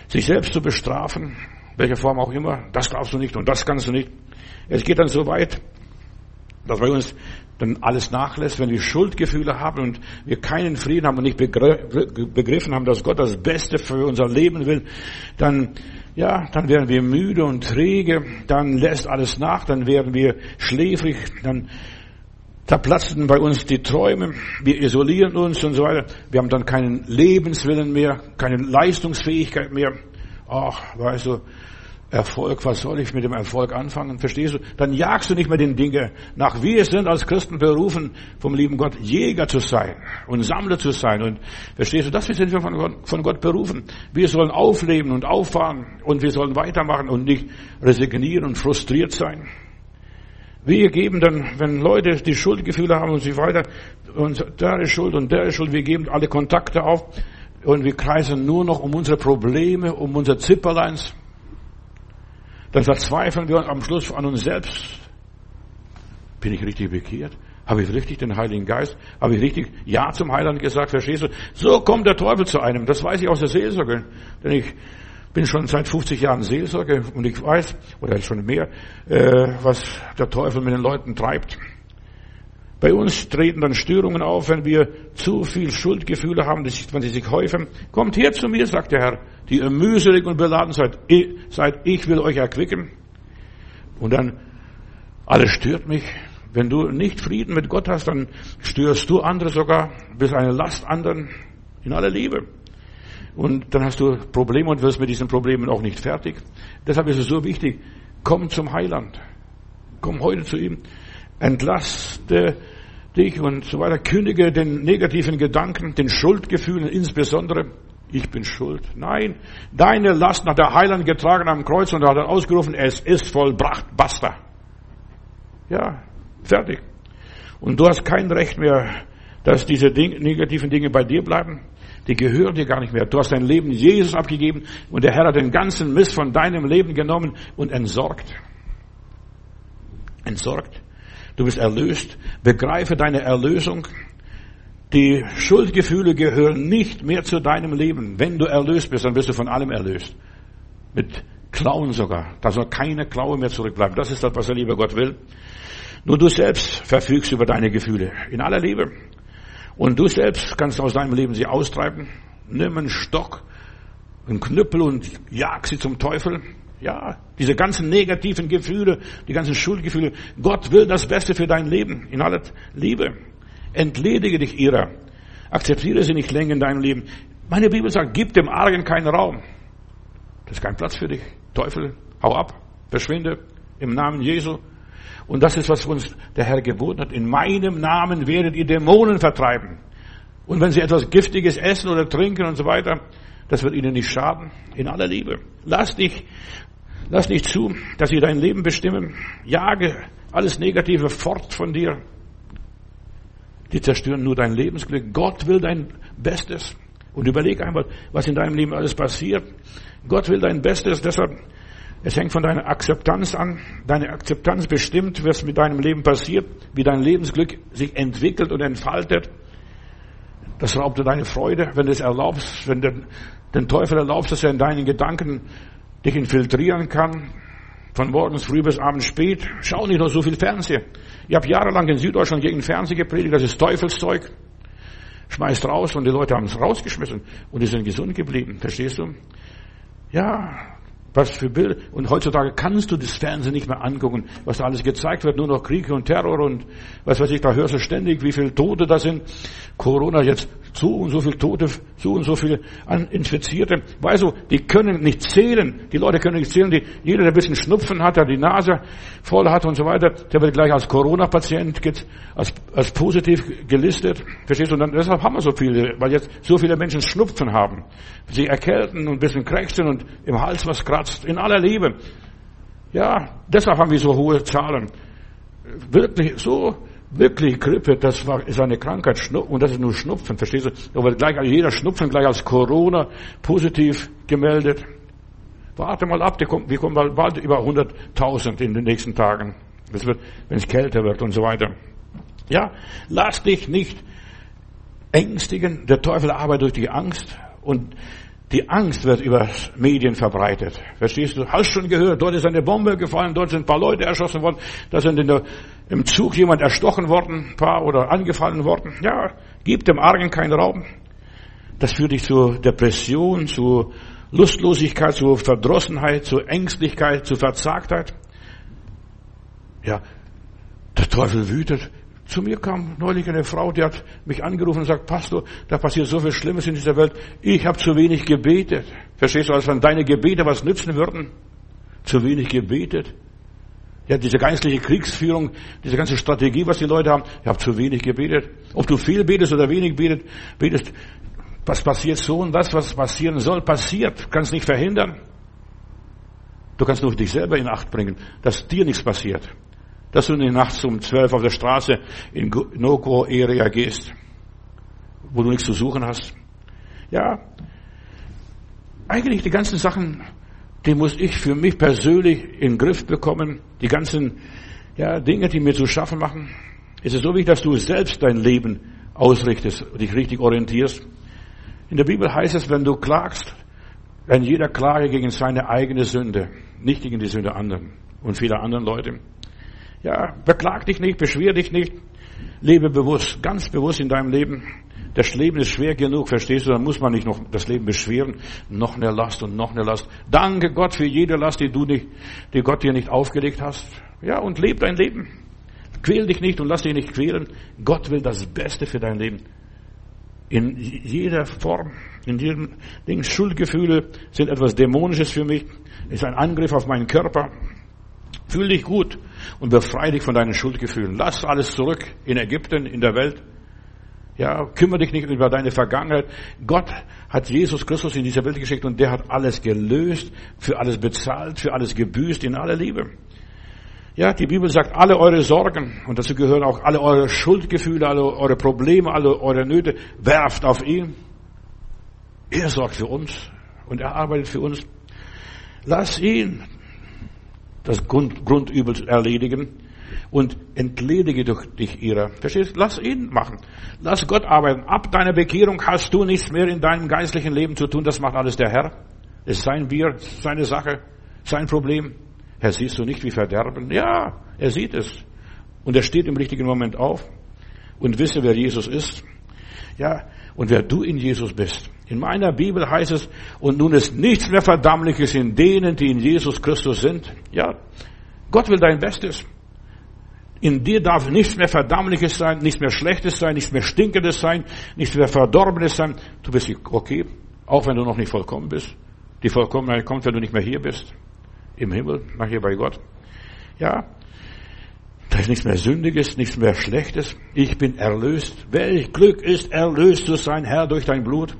sich selbst zu bestrafen, welcher Form auch immer. Das darfst du nicht und das kannst du nicht. Es geht dann so weit, dass bei uns dann alles nachlässt, wenn wir Schuldgefühle haben und wir keinen Frieden haben und nicht begriffen haben, dass Gott das Beste für unser Leben will, dann, ja, dann werden wir müde und träge, dann lässt alles nach, dann werden wir schläfrig, dann zerplatzen bei uns die Träume, wir isolieren uns und so weiter. Wir haben dann keinen Lebenswillen mehr, keine Leistungsfähigkeit mehr. Ach, weißt du, Erfolg, was soll ich mit dem Erfolg anfangen? Verstehst du? Dann jagst du nicht mehr den Dinge nach. Wir sind als Christen berufen, vom lieben Gott Jäger zu sein und Sammler zu sein. Und verstehst du, das sind wir von Gott, von Gott berufen. Wir sollen aufleben und auffahren und wir sollen weitermachen und nicht resignieren und frustriert sein. Wir geben dann, wenn Leute die Schuldgefühle haben und so weiter, und der ist schuld und der ist schuld, wir geben alle Kontakte auf und wir kreisen nur noch um unsere Probleme, um unser Zipperleins dann verzweifeln wir am Schluss an uns selbst. Bin ich richtig bekehrt? Habe ich richtig den Heiligen Geist? Habe ich richtig Ja zum Heiland gesagt? Verstehst du? So kommt der Teufel zu einem. Das weiß ich aus der Seelsorge. Denn ich bin schon seit 50 Jahren Seelsorge und ich weiß, oder schon mehr, äh, was der Teufel mit den Leuten treibt. Bei uns treten dann Störungen auf, wenn wir zu viel Schuldgefühle haben, wenn sie sich häufen. Kommt her zu mir, sagt der Herr, die ihr mühselig und beladen seid. seid. Ich will euch erquicken. Und dann, alles stört mich. Wenn du nicht Frieden mit Gott hast, dann störst du andere sogar, bist eine Last anderen in aller Liebe. Und dann hast du Probleme und wirst mit diesen Problemen auch nicht fertig. Deshalb ist es so wichtig, komm zum Heiland. Komm heute zu ihm entlaste dich und so weiter, kündige den negativen Gedanken, den Schuldgefühlen insbesondere. Ich bin schuld. Nein, deine Last nach der Heiland getragen am Kreuz und er hat ausgerufen, es ist vollbracht, basta. Ja, fertig. Und du hast kein Recht mehr, dass diese Ding, negativen Dinge bei dir bleiben. Die gehören dir gar nicht mehr. Du hast dein Leben Jesus abgegeben und der Herr hat den ganzen Mist von deinem Leben genommen und entsorgt. Entsorgt. Du bist erlöst. Begreife deine Erlösung. Die Schuldgefühle gehören nicht mehr zu deinem Leben. Wenn du erlöst bist, dann bist du von allem erlöst. Mit Klauen sogar. Da soll keine Klaue mehr zurückbleiben. Das ist das, was der liebe Gott will. Nur du selbst verfügst über deine Gefühle. In aller Liebe. Und du selbst kannst aus deinem Leben sie austreiben. Nimm einen Stock, einen Knüppel und jag sie zum Teufel. Ja, diese ganzen negativen Gefühle, die ganzen Schuldgefühle. Gott will das Beste für dein Leben in aller Liebe. Entledige dich ihrer. Akzeptiere sie nicht länger in deinem Leben. Meine Bibel sagt, gib dem Argen keinen Raum. Das ist kein Platz für dich. Teufel, hau ab, verschwinde im Namen Jesu. Und das ist, was uns der Herr geboten hat. In meinem Namen werdet ihr Dämonen vertreiben. Und wenn sie etwas Giftiges essen oder trinken und so weiter, das wird ihnen nicht schaden. In aller Liebe. Lass dich, lass nicht zu, dass sie dein Leben bestimmen. Jage alles Negative fort von dir. Die zerstören nur dein Lebensglück. Gott will dein Bestes. Und überleg einmal, was in deinem Leben alles passiert. Gott will dein Bestes, deshalb, es hängt von deiner Akzeptanz an. Deine Akzeptanz bestimmt, was mit deinem Leben passiert, wie dein Lebensglück sich entwickelt und entfaltet. Das raubt dir deine Freude, wenn du es erlaubst, wenn du den Teufel erlaubst, dass er in deinen Gedanken dich infiltrieren kann. Von morgens früh bis abends spät. Schau nicht noch so viel Fernsehen. Ich habe jahrelang in Süddeutschland gegen Fernsehen gepredigt, das ist Teufelszeug. Schmeißt raus und die Leute haben es rausgeschmissen und die sind gesund geblieben. Verstehst du? Ja, was für Bilder. Und heutzutage kannst du das Fernsehen nicht mehr angucken, was da alles gezeigt wird, nur noch Krieg und Terror und was weiß ich, da hörst du ständig, wie viele Tote da sind. Corona jetzt so und so viele Tote, so und so viele Infizierte. Weißt du, die können nicht zählen. Die Leute können nicht zählen. Die, jeder, der ein bisschen Schnupfen hat, der die Nase voll hat und so weiter, der wird gleich als Corona-Patient als, als positiv gelistet. Verstehst du? Und dann, deshalb haben wir so viele, weil jetzt so viele Menschen Schnupfen haben. Sie erkälten und ein bisschen krächzen und im Hals was kratzt. In aller Liebe. Ja, deshalb haben wir so hohe Zahlen. Wirklich so wirklich Grippe, das war, ist eine Krankheit, und das ist nur Schnupfen, verstehst du? Aber gleich, jeder Schnupfen gleich als Corona positiv gemeldet. Warte mal ab, wir kommen bald über 100.000 in den nächsten Tagen. Das wird, wenn es kälter wird und so weiter. Ja, lass dich nicht ängstigen. Der Teufel arbeitet durch die Angst und die Angst wird über Medien verbreitet. Verstehst du? Hast schon gehört, dort ist eine Bombe gefallen, dort sind ein paar Leute erschossen worden, da sind der, im Zug jemand erstochen worden, ein paar oder angefallen worden. Ja, gib dem Argen keinen Raum. Das führt dich zur Depression, zu Lustlosigkeit, zu Verdrossenheit, zu Ängstlichkeit, zu Verzagtheit. Ja, der Teufel wütet. Zu mir kam neulich eine Frau, die hat mich angerufen und sagt, Pastor, da passiert so viel Schlimmes in dieser Welt. Ich habe zu wenig gebetet. Verstehst du, als wenn deine Gebete was nützen würden? Zu wenig gebetet. Ja, diese geistliche Kriegsführung, diese ganze Strategie, was die Leute haben, ich habe zu wenig gebetet. Ob du viel betest oder wenig betet, betest, was passiert so und das, was passieren soll, passiert. Kannst nicht verhindern. Du kannst nur dich selber in Acht bringen, dass dir nichts passiert dass du nicht nachts um zwölf auf der Straße in No-Go-Area gehst, wo du nichts zu suchen hast. Ja, eigentlich die ganzen Sachen, die muss ich für mich persönlich in den Griff bekommen. Die ganzen ja, Dinge, die mir zu schaffen machen. Es ist so wichtig, dass du selbst dein Leben ausrichtest, dich richtig orientierst. In der Bibel heißt es, wenn du klagst, wenn jeder klage gegen seine eigene Sünde, nicht gegen die Sünde anderen und vieler anderen Leute. Ja, beklag dich nicht, beschwer dich nicht. Lebe bewusst, ganz bewusst in deinem Leben. Das Leben ist schwer genug, verstehst du? Dann muss man nicht noch das Leben beschweren. Noch eine Last und noch eine Last. Danke Gott für jede Last, die du nicht, die Gott dir nicht aufgelegt hast. Ja, und lebe dein Leben. Quäl dich nicht und lass dich nicht quälen. Gott will das Beste für dein Leben. In jeder Form, in jedem Ding. Schuldgefühle sind etwas Dämonisches für mich. Ist ein Angriff auf meinen Körper. Fühl dich gut und befreie dich von deinen Schuldgefühlen. Lass alles zurück in Ägypten, in der Welt. Ja, kümmere dich nicht über deine Vergangenheit. Gott hat Jesus Christus in diese Welt geschickt und der hat alles gelöst, für alles bezahlt, für alles gebüßt in aller Liebe. Ja, die Bibel sagt, alle eure Sorgen, und dazu gehören auch alle eure Schuldgefühle, alle eure Probleme, alle eure Nöte, werft auf ihn. Er sorgt für uns und er arbeitet für uns. Lass ihn das Grund, Grundübel erledigen und entledige dich ihrer. Verstehst? Lass ihn machen. Lass Gott arbeiten. Ab deiner Bekehrung hast du nichts mehr in deinem geistlichen Leben zu tun. Das macht alles der Herr. Es sein Bier, seine Sache, sein Problem. Herr, siehst du nicht wie Verderben? Ja, er sieht es. Und er steht im richtigen Moment auf und wisse, wer Jesus ist. Ja, und wer du in Jesus bist. In meiner Bibel heißt es, und nun ist nichts mehr Verdammliches in denen, die in Jesus Christus sind. Ja, Gott will dein Bestes. In dir darf nichts mehr Verdammliches sein, nichts mehr Schlechtes sein, nichts mehr Stinkendes sein, nichts mehr Verdorbenes sein. Du bist okay, auch wenn du noch nicht vollkommen bist. Die Vollkommenheit kommt, wenn du nicht mehr hier bist. Im Himmel, nachher bei Gott. Ja, da ist nichts mehr Sündiges, nichts mehr Schlechtes. Ich bin erlöst. Welch Glück ist, erlöst zu sein, Herr, durch dein Blut.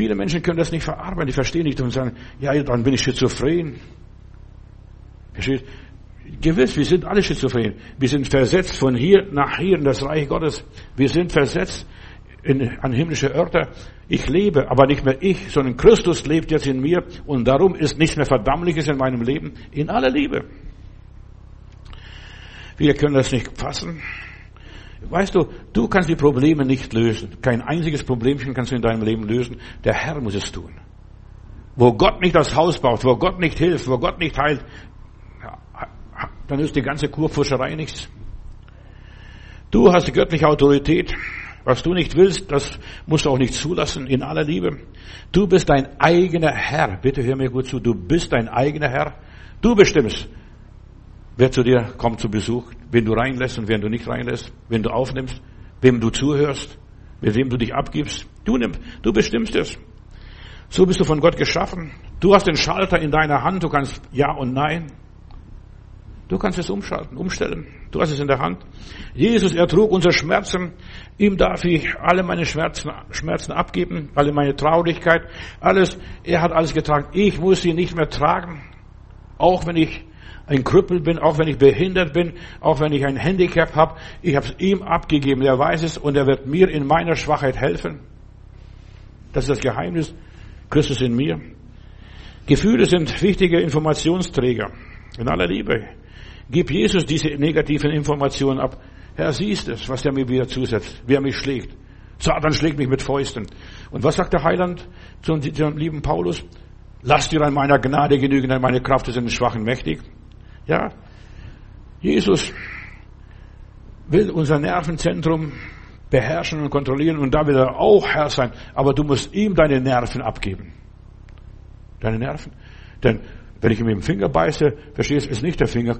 Viele Menschen können das nicht verarbeiten, die verstehen nicht und sagen, ja, dann bin ich schizophren. Versteht? Gewiss, wir sind alle schizophren. Wir sind versetzt von hier nach hier in das Reich Gottes. Wir sind versetzt in, an himmlische Örter. Ich lebe, aber nicht mehr ich, sondern Christus lebt jetzt in mir und darum ist nichts mehr Verdammliches in meinem Leben in aller Liebe. Wir können das nicht fassen. Weißt du, du kannst die Probleme nicht lösen. Kein einziges Problemchen kannst du in deinem Leben lösen. Der Herr muss es tun. Wo Gott nicht das Haus baut, wo Gott nicht hilft, wo Gott nicht heilt, dann ist die ganze Kurpfuscherei nichts. Du hast die göttliche Autorität. Was du nicht willst, das musst du auch nicht zulassen, in aller Liebe. Du bist dein eigener Herr. Bitte hör mir gut zu. Du bist dein eigener Herr. Du bestimmst, wer zu dir kommt zu Besuch, wen du reinlässt und wen du nicht reinlässt, wen du aufnimmst, wem du zuhörst, mit wem du dich abgibst. Du nimmst, du bestimmst es. So bist du von Gott geschaffen. Du hast den Schalter in deiner Hand. Du kannst Ja und Nein. Du kannst es umschalten, umstellen. Du hast es in der Hand. Jesus ertrug unsere Schmerzen. Ihm darf ich alle meine Schmerzen, Schmerzen abgeben, alle meine Traurigkeit, alles. Er hat alles getragen. Ich muss sie nicht mehr tragen. Auch wenn ich ein Krüppel bin, auch wenn ich behindert bin, auch wenn ich ein Handicap habe. Ich habe es ihm abgegeben. Er weiß es und er wird mir in meiner Schwachheit helfen. Das ist das Geheimnis. Christus in mir. Gefühle sind wichtige Informationsträger. In aller Liebe. Gib Jesus diese negativen Informationen ab. Herr, siehst es, was er mir wieder zusetzt, wie er mich schlägt. Satan schlägt mich mit Fäusten. Und was sagt der Heiland zum, zum lieben Paulus? Lass dir an meiner Gnade genügen, denn meine Kraft ist in den Schwachen mächtig. Ja, Jesus will unser Nervenzentrum beherrschen und kontrollieren und da will er auch Herr sein. Aber du musst ihm deine Nerven abgeben. Deine Nerven. Denn wenn ich ihm mit dem Finger beiße, verstehst du, ist nicht der Finger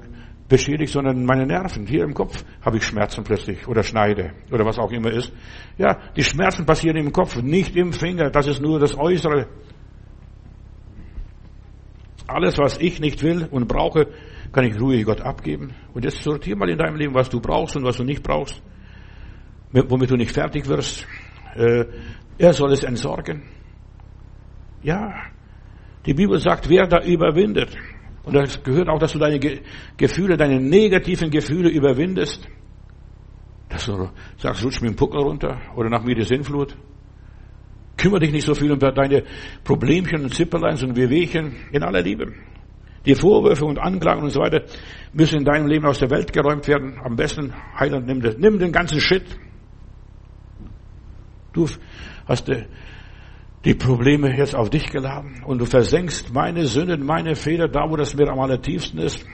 beschädigt, sondern meine Nerven. Hier im Kopf habe ich Schmerzen plötzlich oder Schneide oder was auch immer ist. Ja, die Schmerzen passieren im Kopf, nicht im Finger. Das ist nur das Äußere. Alles, was ich nicht will und brauche, kann ich ruhig Gott abgeben. Und jetzt sortier mal in deinem Leben, was du brauchst und was du nicht brauchst, womit du nicht fertig wirst. Äh, er soll es entsorgen. Ja, die Bibel sagt, wer da überwindet, und das gehört auch, dass du deine Gefühle, deine negativen Gefühle überwindest. Dass du sagst, rutsch mir den Puckel runter oder nach mir die Sinnflut. Kümmere dich nicht so viel um deine Problemchen und Zipperleins und Wehwehchen in aller Liebe. Die Vorwürfe und Anklagen und so weiter müssen in deinem Leben aus der Welt geräumt werden. Am besten, Heiland, nimm, das, nimm den ganzen Shit. Du hast die Probleme jetzt auf dich geladen und du versenkst meine Sünden, meine Fehler da, wo das mir am allertiefsten ist.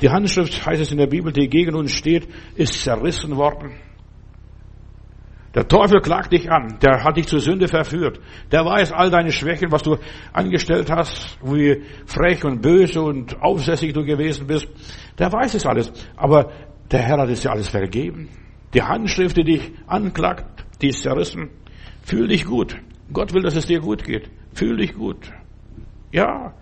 Die Handschrift, heißt es in der Bibel, die gegen uns steht, ist zerrissen worden. Der Teufel klagt dich an, der hat dich zur Sünde verführt. Der weiß all deine Schwächen, was du angestellt hast, wie frech und böse und aufsässig du gewesen bist. Der weiß es alles. Aber der Herr hat es dir alles vergeben. Die Handschrift, die dich anklagt, die ist zerrissen. Fühl dich gut. Gott will, dass es dir gut geht. Fühl dich gut. Ja.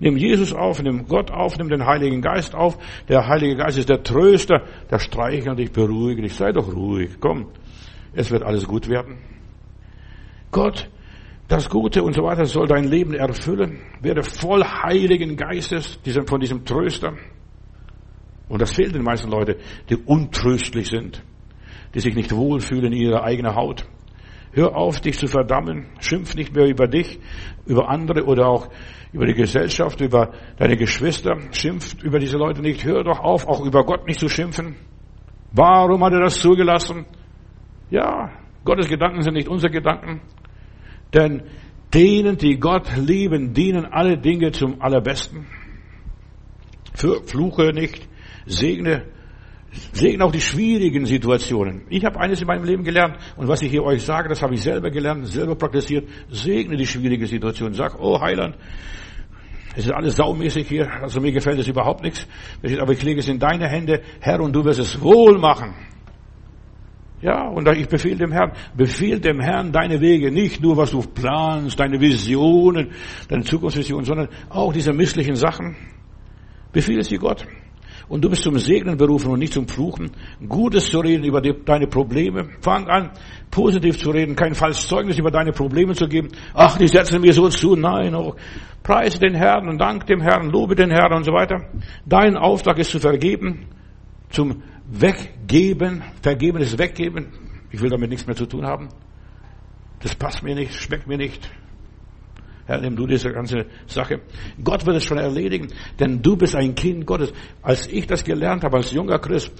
Nimm Jesus auf, nimm Gott auf, nimm den Heiligen Geist auf. Der Heilige Geist ist der Tröster, der streichelt dich, beruhigt dich. Sei doch ruhig. Komm. Es wird alles gut werden. Gott, das Gute und so weiter soll dein Leben erfüllen. Werde voll Heiligen Geistes, von diesem Tröster. Und das fehlt den meisten Leuten, die untröstlich sind, die sich nicht wohlfühlen in ihrer eigenen Haut. Hör auf, dich zu verdammen. Schimpf nicht mehr über dich, über andere oder auch über die Gesellschaft, über deine Geschwister. Schimpf über diese Leute nicht. Hör doch auf, auch über Gott nicht zu schimpfen. Warum hat er das zugelassen? Ja, Gottes Gedanken sind nicht unsere Gedanken. Denn denen, die Gott lieben, dienen alle Dinge zum Allerbesten. Für, fluche nicht, segne Segne auch die schwierigen Situationen. Ich habe eines in meinem Leben gelernt und was ich hier euch sage, das habe ich selber gelernt, selber praktiziert. Segne die schwierige Situation. Sag, oh Heiland, es ist alles saumäßig hier, also mir gefällt es überhaupt nichts. Aber ich lege es in deine Hände, Herr, und du wirst es wohl machen. Ja, und ich befehle dem Herrn, befehl dem Herrn deine Wege, nicht nur was du planst, deine Visionen, deine Zukunftsvisionen, sondern auch diese misslichen Sachen. Befehle sie Gott. Und du bist zum Segnen berufen und nicht zum Fluchen. Gutes zu reden über die, deine Probleme. Fang an, positiv zu reden, kein falsches Zeugnis über deine Probleme zu geben. Ach, die setzen mir so zu. Nein, oh, preise den Herrn und dank dem Herrn, lobe den Herrn und so weiter. Dein Auftrag ist zu vergeben, zum Weggeben. Vergeben ist Weggeben. Ich will damit nichts mehr zu tun haben. Das passt mir nicht, schmeckt mir nicht. Herr, nimm du diese ganze Sache. Gott wird es schon erledigen, denn du bist ein Kind Gottes. Als ich das gelernt habe, als junger Christ,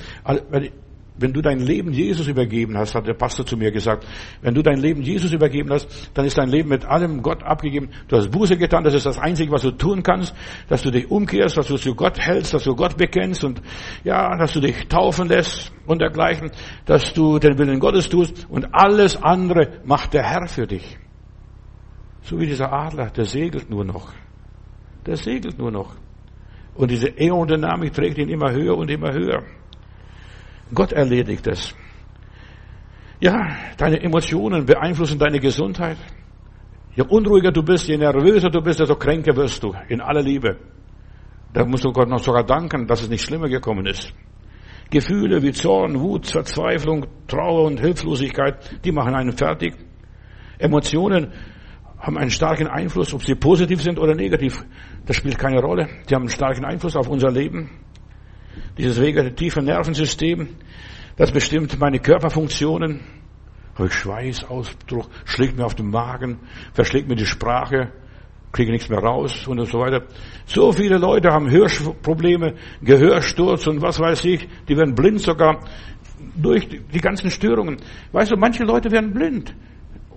wenn du dein Leben Jesus übergeben hast, hat der Pastor zu mir gesagt, wenn du dein Leben Jesus übergeben hast, dann ist dein Leben mit allem Gott abgegeben. Du hast Buße getan, das ist das Einzige, was du tun kannst, dass du dich umkehrst, dass du zu Gott hältst, dass du Gott bekennst und ja, dass du dich taufen lässt und dergleichen, dass du den Willen Gottes tust und alles andere macht der Herr für dich. So wie dieser Adler, der segelt nur noch. Der segelt nur noch. Und diese Aerodynamik trägt ihn immer höher und immer höher. Gott erledigt es. Ja, deine Emotionen beeinflussen deine Gesundheit. Je unruhiger du bist, je nervöser du bist, desto kränker wirst du in aller Liebe. Da musst du Gott noch sogar danken, dass es nicht schlimmer gekommen ist. Gefühle wie Zorn, Wut, Verzweiflung, Trauer und Hilflosigkeit, die machen einen fertig. Emotionen haben einen starken Einfluss, ob sie positiv sind oder negativ. Das spielt keine Rolle. Die haben einen starken Einfluss auf unser Leben. Dieses vegetative Nervensystem, das bestimmt meine Körperfunktionen. Habe ich Schweißausdruck, schlägt mir auf den Magen, verschlägt mir die Sprache, kriege nichts mehr raus und so weiter. So viele Leute haben Hörprobleme, Gehörsturz und was weiß ich, die werden blind sogar durch die ganzen Störungen. Weißt du, manche Leute werden blind.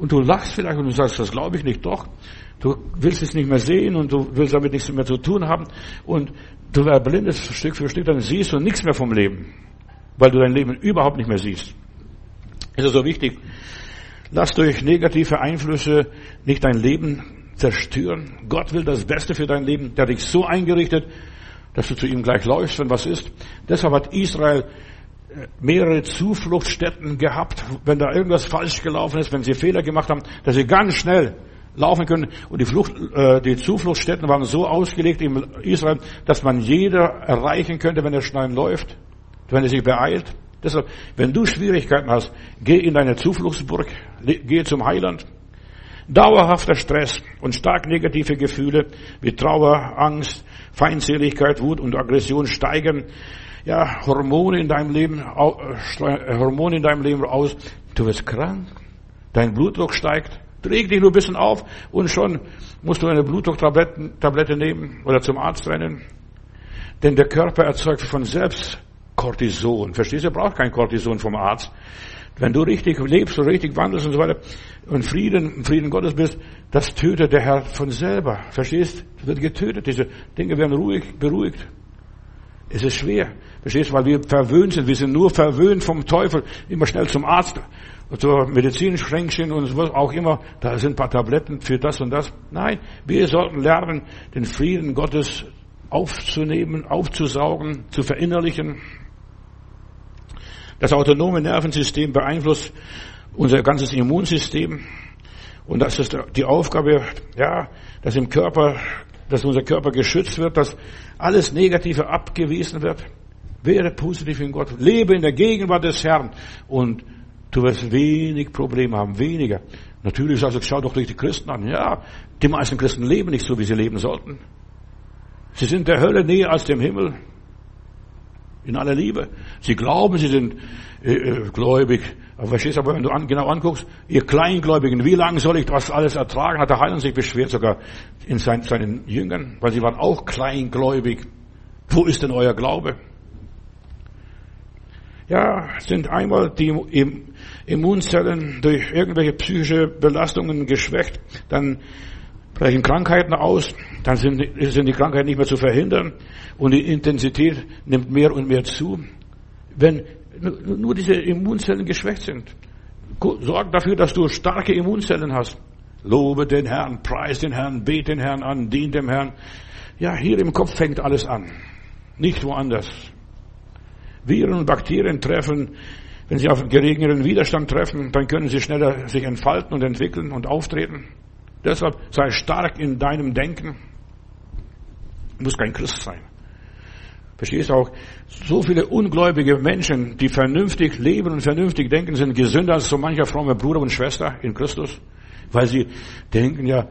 Und du lachst vielleicht und du sagst, das glaube ich nicht, doch. Du willst es nicht mehr sehen und du willst damit nichts mehr zu tun haben. Und du erblindest Stück für Stück, dann siehst du nichts mehr vom Leben. Weil du dein Leben überhaupt nicht mehr siehst. Es ist so wichtig. Lass durch negative Einflüsse nicht dein Leben zerstören. Gott will das Beste für dein Leben. Der hat dich so eingerichtet, dass du zu ihm gleich läufst, wenn was ist. Deshalb hat Israel mehrere Zufluchtsstätten gehabt, wenn da irgendwas falsch gelaufen ist, wenn sie Fehler gemacht haben, dass sie ganz schnell laufen können. Und die, Flucht, äh, die Zufluchtsstätten waren so ausgelegt in Israel, dass man jeder erreichen könnte, wenn er schnell läuft, wenn er sich beeilt. Deshalb, wenn du Schwierigkeiten hast, geh in deine Zufluchtsburg, geh zum Heiland. Dauerhafter Stress und stark negative Gefühle wie Trauer, Angst, Feindseligkeit, Wut und Aggression steigern ja, Hormone in deinem Leben, äh, Hormone in deinem Leben aus. Du wirst krank. Dein Blutdruck steigt. Dreh dich nur ein bisschen auf und schon musst du eine Blutdrucktablette nehmen oder zum Arzt rennen. Denn der Körper erzeugt von selbst Cortison. Verstehst du? Er braucht kein Cortison vom Arzt. Wenn du richtig lebst und richtig wandelst und so weiter und Frieden, Frieden Gottes bist, das tötet der Herr von selber. Verstehst? Das wird getötet. Diese Dinge werden ruhig, beruhigt. Es ist schwer. Verstehst du? Weil wir verwöhnt sind. Wir sind nur verwöhnt vom Teufel. Immer schnell zum Arzt. Zur Medizinschränkchen und was auch immer. Da sind ein paar Tabletten für das und das. Nein. Wir sollten lernen, den Frieden Gottes aufzunehmen, aufzusaugen, zu verinnerlichen. Das autonome Nervensystem beeinflusst unser ganzes Immunsystem. Und das ist die Aufgabe, ja, dass im Körper, dass unser Körper geschützt wird, dass alles Negative abgewiesen wird. Wäre positiv in Gott. Lebe in der Gegenwart des Herrn. Und du wirst wenig Probleme haben. Weniger. Natürlich also schau doch durch die Christen an. Ja, die meisten Christen leben nicht so, wie sie leben sollten. Sie sind der Hölle näher als dem Himmel. In aller Liebe. Sie glauben, sie sind äh, äh, gläubig. Aber verstehst du, aber wenn du an, genau anguckst, ihr Kleingläubigen, wie lange soll ich das alles ertragen? Hat der Heiland sich beschwert sogar in seinen, seinen Jüngern, weil sie waren auch kleingläubig. Wo ist denn euer Glaube? Ja, sind einmal die Immunzellen durch irgendwelche psychische Belastungen geschwächt, dann brechen Krankheiten aus, dann sind, sind die Krankheiten nicht mehr zu verhindern und die Intensität nimmt mehr und mehr zu. wenn nur diese Immunzellen geschwächt sind. Sorg dafür, dass du starke Immunzellen hast. Lobe den Herrn, preis den Herrn, bete den Herrn an, dien dem Herrn. Ja, hier im Kopf fängt alles an. Nicht woanders. Viren und Bakterien treffen, wenn sie auf geringeren Widerstand treffen, dann können sie schneller sich entfalten und entwickeln und auftreten. Deshalb sei stark in deinem Denken. Du musst kein Christ sein. Verstehst du auch? So viele ungläubige Menschen, die vernünftig leben und vernünftig denken, sind gesünder als so mancher fromme Bruder und Schwester in Christus. Weil sie denken ja,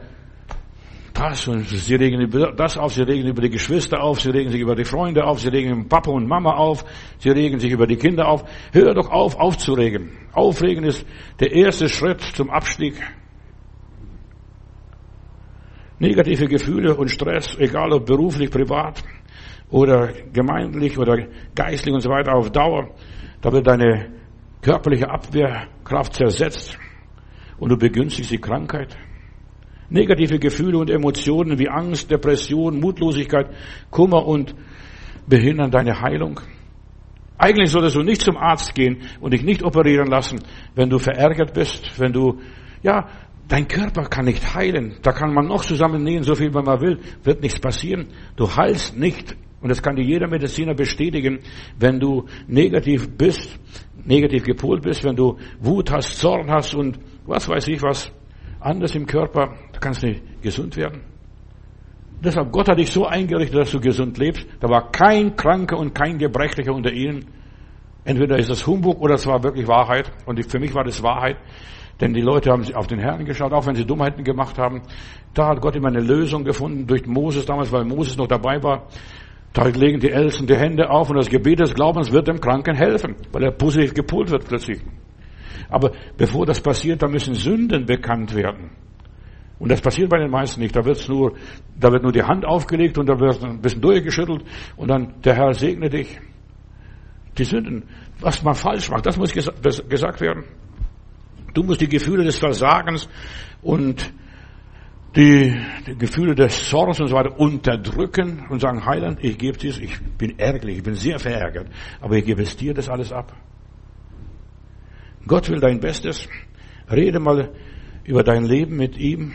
das und sie regen das auf, sie regen über die Geschwister auf, sie regen sich über die Freunde auf, sie regen Papa und Mama auf, sie regen sich über die Kinder auf. Hör doch auf, aufzuregen. Aufregen ist der erste Schritt zum Abstieg. Negative Gefühle und Stress, egal ob beruflich, privat oder gemeindlich oder geistlich und so weiter auf Dauer, da wird deine körperliche Abwehrkraft zersetzt und du begünstigst die Krankheit. Negative Gefühle und Emotionen wie Angst, Depression, Mutlosigkeit, Kummer und behindern deine Heilung. Eigentlich solltest du nicht zum Arzt gehen und dich nicht operieren lassen, wenn du verärgert bist, wenn du, ja, dein Körper kann nicht heilen. Da kann man noch zusammennähen, so viel man will, wird nichts passieren. Du heilst nicht. Und das kann dir jeder Mediziner bestätigen, wenn du negativ bist, negativ gepolt bist, wenn du Wut hast, Zorn hast und was weiß ich was anders im Körper, da kannst du nicht gesund werden. Deshalb, Gott hat dich so eingerichtet, dass du gesund lebst. Da war kein Kranker und kein Gebrechlicher unter ihnen. Entweder ist das Humbug oder es war wirklich Wahrheit. Und für mich war das Wahrheit. Denn die Leute haben sich auf den Herrn geschaut, auch wenn sie Dummheiten gemacht haben. Da hat Gott immer eine Lösung gefunden durch Moses damals, weil Moses noch dabei war. Da legen die Ältesten die Hände auf und das Gebet des Glaubens wird dem Kranken helfen, weil er positiv gepult wird plötzlich. Aber bevor das passiert, da müssen Sünden bekannt werden. Und das passiert bei den meisten nicht. Da wird's nur, da wird nur die Hand aufgelegt und da wird ein bisschen durchgeschüttelt und dann der Herr segne dich. Die Sünden, was man falsch macht, das muss gesagt werden. Du musst die Gefühle des Versagens und die, die Gefühle des Zorns und so weiter unterdrücken und sagen, Heiland, ich gebe dir, ich bin ärgerlich, ich bin sehr verärgert, aber ich gebe es dir das alles ab. Gott will dein Bestes. Rede mal über dein Leben mit ihm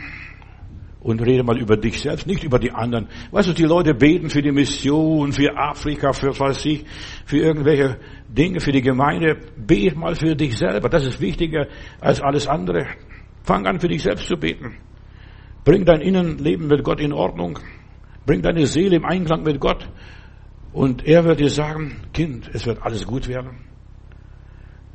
und rede mal über dich selbst, nicht über die anderen. Weißt du, die Leute beten für die Mission, für Afrika, für was ich, für irgendwelche Dinge, für die Gemeinde. Bet mal für dich selber. Das ist wichtiger als alles andere. Fang an, für dich selbst zu beten. Bring dein Innenleben mit Gott in Ordnung. Bring deine Seele im Einklang mit Gott. Und er wird dir sagen, Kind, es wird alles gut werden.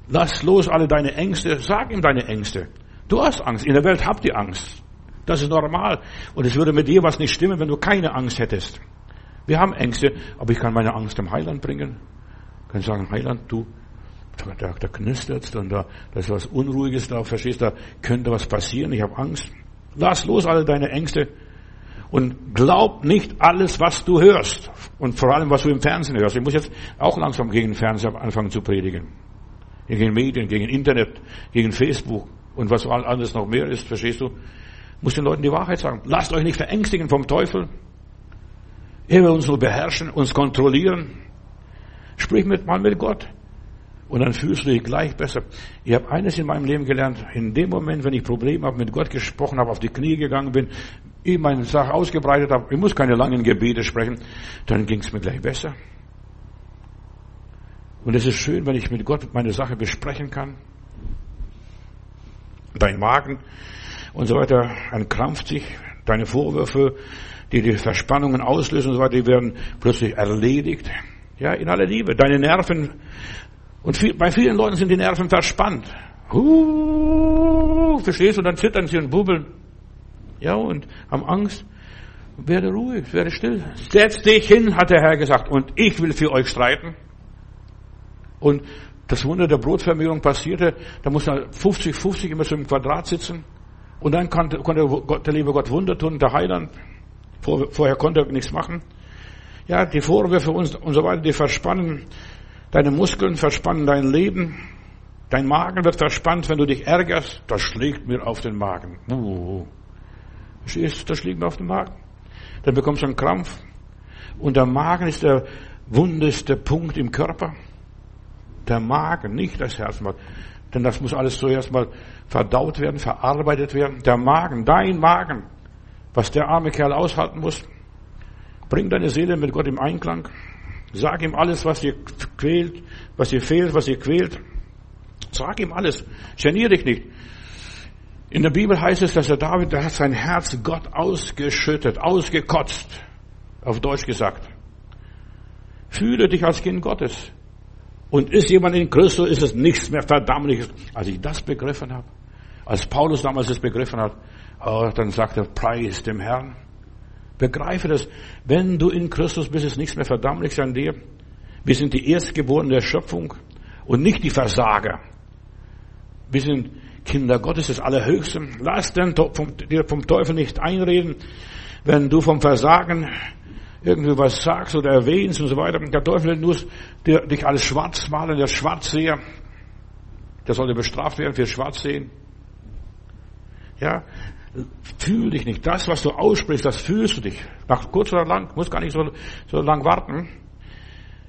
Lass los alle deine Ängste. Sag ihm deine Ängste. Du hast Angst. In der Welt habt ihr Angst. Das ist normal. Und es würde mit dir was nicht stimmen, wenn du keine Angst hättest. Wir haben Ängste, aber ich kann meine Angst dem Heiland bringen. Ich kann sagen, Heiland, du, da, da, da knistert und da, da ist was Unruhiges da, verstehst du, da könnte was passieren, ich habe Angst. Lass los alle deine Ängste und glaub nicht alles, was du hörst. Und vor allem, was du im Fernsehen hörst. Ich muss jetzt auch langsam gegen den Fernseher anfangen zu predigen gegen Medien, gegen Internet, gegen Facebook und was alles noch mehr ist, verstehst du? Muss den Leuten die Wahrheit sagen. Lasst euch nicht verängstigen vom Teufel. Er will uns nur beherrschen, uns kontrollieren. Sprich mit, mal mit Gott. Und dann fühlst du dich gleich besser. Ich habe eines in meinem Leben gelernt. In dem Moment, wenn ich Probleme habe, mit Gott gesprochen habe, auf die Knie gegangen bin, ihm meine Sache ausgebreitet habe, ich muss keine langen Gebete sprechen, dann ging es mir gleich besser. Und es ist schön, wenn ich mit Gott meine Sache besprechen kann. Dein Magen und so weiter entkrampft sich. Deine Vorwürfe, die die Verspannungen auslösen und so weiter, die werden plötzlich erledigt. Ja, in aller Liebe. Deine Nerven, und viel, bei vielen Leuten sind die Nerven verspannt. Huh, verstehst du? Dann zittern sie und bubbeln. Ja, und haben Angst. Werde ruhig, werde still. Setz dich hin, hat der Herr gesagt, und ich will für euch streiten. Und das Wunder der Brotvermehrung passierte, da musste er 50-50 immer so im Quadrat sitzen. Und dann konnte, konnte Gott, der liebe Gott Wunder tun, der Heiland. Vor, vorher konnte er nichts machen. Ja, die Vorwürfe und, und so weiter, die verspannen deine Muskeln, verspannen dein Leben. Dein Magen wird verspannt, wenn du dich ärgerst. Das schlägt mir auf den Magen. Uh, das schlägt mir auf den Magen. Dann bekommst du einen Krampf. Und der Magen ist der wundeste Punkt im Körper. Der Magen, nicht das Herz. Denn das muss alles zuerst mal verdaut werden, verarbeitet werden. Der Magen, dein Magen, was der arme Kerl aushalten muss. Bring deine Seele mit Gott im Einklang. Sag ihm alles, was dir quält, was dir fehlt, was dir quält. Sag ihm alles. Genier dich nicht. In der Bibel heißt es, dass der David, der hat sein Herz Gott ausgeschüttet, ausgekotzt. Auf Deutsch gesagt. Fühle dich als Kind Gottes. Und ist jemand in Christus, ist es nichts mehr Verdammliches. Als ich das begriffen habe, als Paulus damals das begriffen hat, oh, dann sagt er, preis dem Herrn. Begreife das, wenn du in Christus bist, ist nichts mehr Verdammliches an dir. Wir sind die Erstgeborenen der Schöpfung und nicht die Versager. Wir sind Kinder Gottes des Allerhöchsten. Lass den, dir vom Teufel nicht einreden, wenn du vom Versagen irgendwie was sagst oder erwähnst und so weiter. Der Teufel nur dich als schwarz malen, der Schwarzseher. Der sollte bestraft werden für Schwarzsehen. Ja, fühl dich nicht. Das, was du aussprichst, das fühlst du dich. Nach kurz oder lang, muss gar nicht so, so lang warten.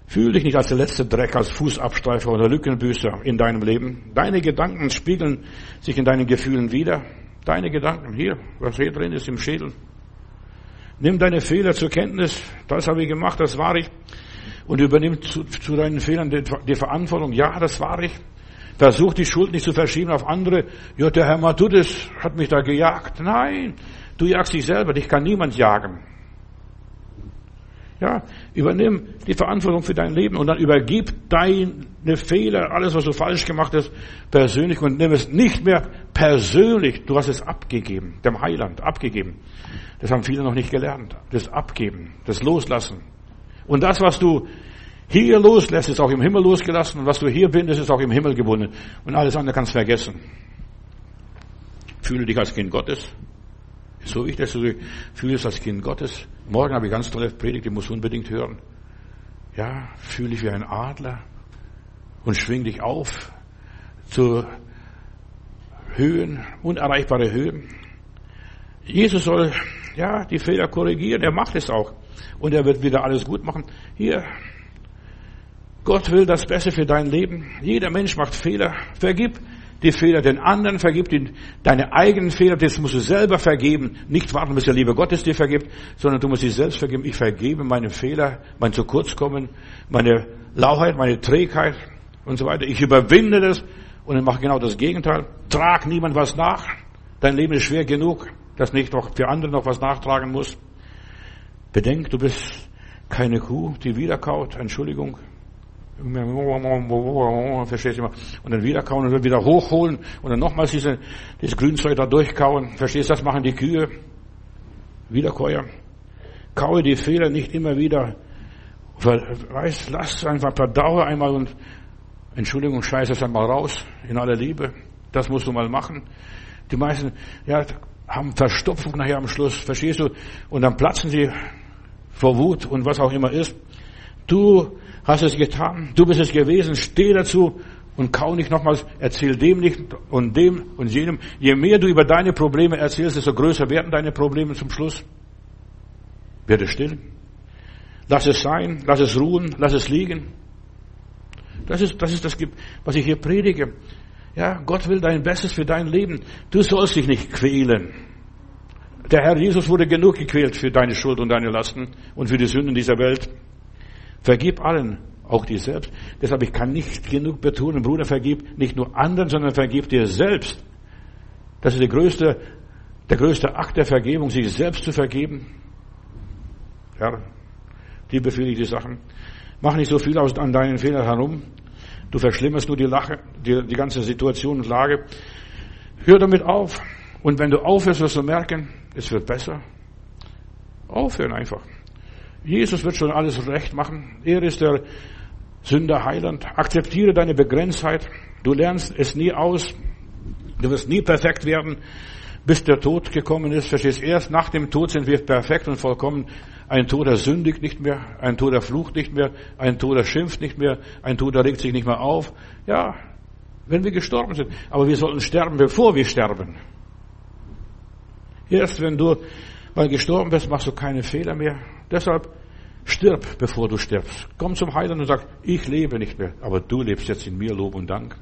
Fühl dich nicht als der letzte Dreck, als Fußabstreifer oder Lückenbüßer in deinem Leben. Deine Gedanken spiegeln sich in deinen Gefühlen wieder. Deine Gedanken, hier, was hier drin ist im Schädel. Nimm deine Fehler zur Kenntnis. Das habe ich gemacht, das war ich. Und übernimm zu, zu deinen Fehlern die, die, Verantwortung. Ja, das war ich. Versuch die Schuld nicht zu verschieben auf andere. Ja, der Herr Matudis hat mich da gejagt. Nein, du jagst dich selber. Dich kann niemand jagen. Ja, übernimm die Verantwortung für dein Leben und dann übergib deine Fehler, alles, was du falsch gemacht hast, persönlich und nimm es nicht mehr persönlich. Du hast es abgegeben, dem Heiland abgegeben. Das haben viele noch nicht gelernt. Das Abgeben, das Loslassen. Und das, was du hier loslässt, ist auch im Himmel losgelassen. Und was du hier bindest, ist auch im Himmel gebunden. Und alles andere kannst du vergessen. Fühle dich als Kind Gottes. So dass du dich fühlst als Kind Gottes. Morgen habe ich ganz tolle Predigt, die musst du unbedingt hören. Ja, fühle dich wie ein Adler und schwing dich auf zu Höhen, unerreichbare Höhen. Jesus soll, ja, die Fehler korrigieren. Er macht es auch. Und er wird wieder alles gut machen. Hier. Gott will das Beste für dein Leben. Jeder Mensch macht Fehler. Vergib die Fehler den anderen, vergib die, deine eigenen Fehler, das musst du selber vergeben. Nicht warten, bis der liebe Gott es dir vergibt, sondern du musst dich selbst vergeben. Ich vergebe meine Fehler, mein zu kurz kommen, meine Lauheit, meine Trägheit und so weiter. Ich überwinde das und ich mache genau das Gegenteil. Trag niemand was nach. Dein Leben ist schwer genug das nicht noch für andere noch was nachtragen muss. Bedenk, du bist keine Kuh, die wiederkaut, Entschuldigung. Verstehst du immer? Und dann wiederkauen und dann wieder hochholen und dann nochmals diese, dieses Grünzeug da durchkauen. Verstehst du, das machen die Kühe. Wiederkäuer. Kaue die Fehler nicht immer wieder. Weißt, lass einfach verdauere einmal und Entschuldigung, scheiß es einmal raus, in aller Liebe. Das musst du mal machen. Die meisten, ja, haben Verstopfung nachher am Schluss, verstehst du? Und dann platzen sie vor Wut und was auch immer ist. Du hast es getan, du bist es gewesen, steh dazu und kau nicht nochmals, erzähl dem nicht und dem und jenem. Je mehr du über deine Probleme erzählst, desto größer werden deine Probleme zum Schluss. Werde still. Lass es sein, lass es ruhen, lass es liegen. Das ist, das ist das, was ich hier predige. Ja, Gott will dein Bestes für dein Leben. Du sollst dich nicht quälen. Der Herr Jesus wurde genug gequält für deine Schuld und deine Lasten und für die Sünden dieser Welt. Vergib allen, auch dir selbst. Deshalb, ich kann nicht genug betonen, Bruder, vergib nicht nur anderen, sondern vergib dir selbst. Das ist der größte, der größte Akt der Vergebung, sich selbst zu vergeben. Ja, dir befehle ich die Sachen. Mach nicht so viel aus, an deinen Fehlern herum. Du verschlimmerst nur die, Lache, die, die ganze Situation und Lage. Hör damit auf. Und wenn du aufhörst, wirst du merken, es wird besser. Aufhören einfach. Jesus wird schon alles recht machen. Er ist der Sünderheiland. Akzeptiere deine Begrenztheit. Du lernst es nie aus. Du wirst nie perfekt werden, bis der Tod gekommen ist. Verstehst? Erst nach dem Tod sind wir perfekt und vollkommen. Ein Toter sündigt nicht mehr, ein Toter flucht nicht mehr, ein Toter schimpft nicht mehr, ein Toter regt sich nicht mehr auf. Ja, wenn wir gestorben sind. Aber wir sollten sterben, bevor wir sterben. Erst wenn du mal gestorben bist, machst du keine Fehler mehr. Deshalb Stirb, bevor du stirbst. Komm zum Heiland und sag, ich lebe nicht mehr, aber du lebst jetzt in mir, Lob und Dank.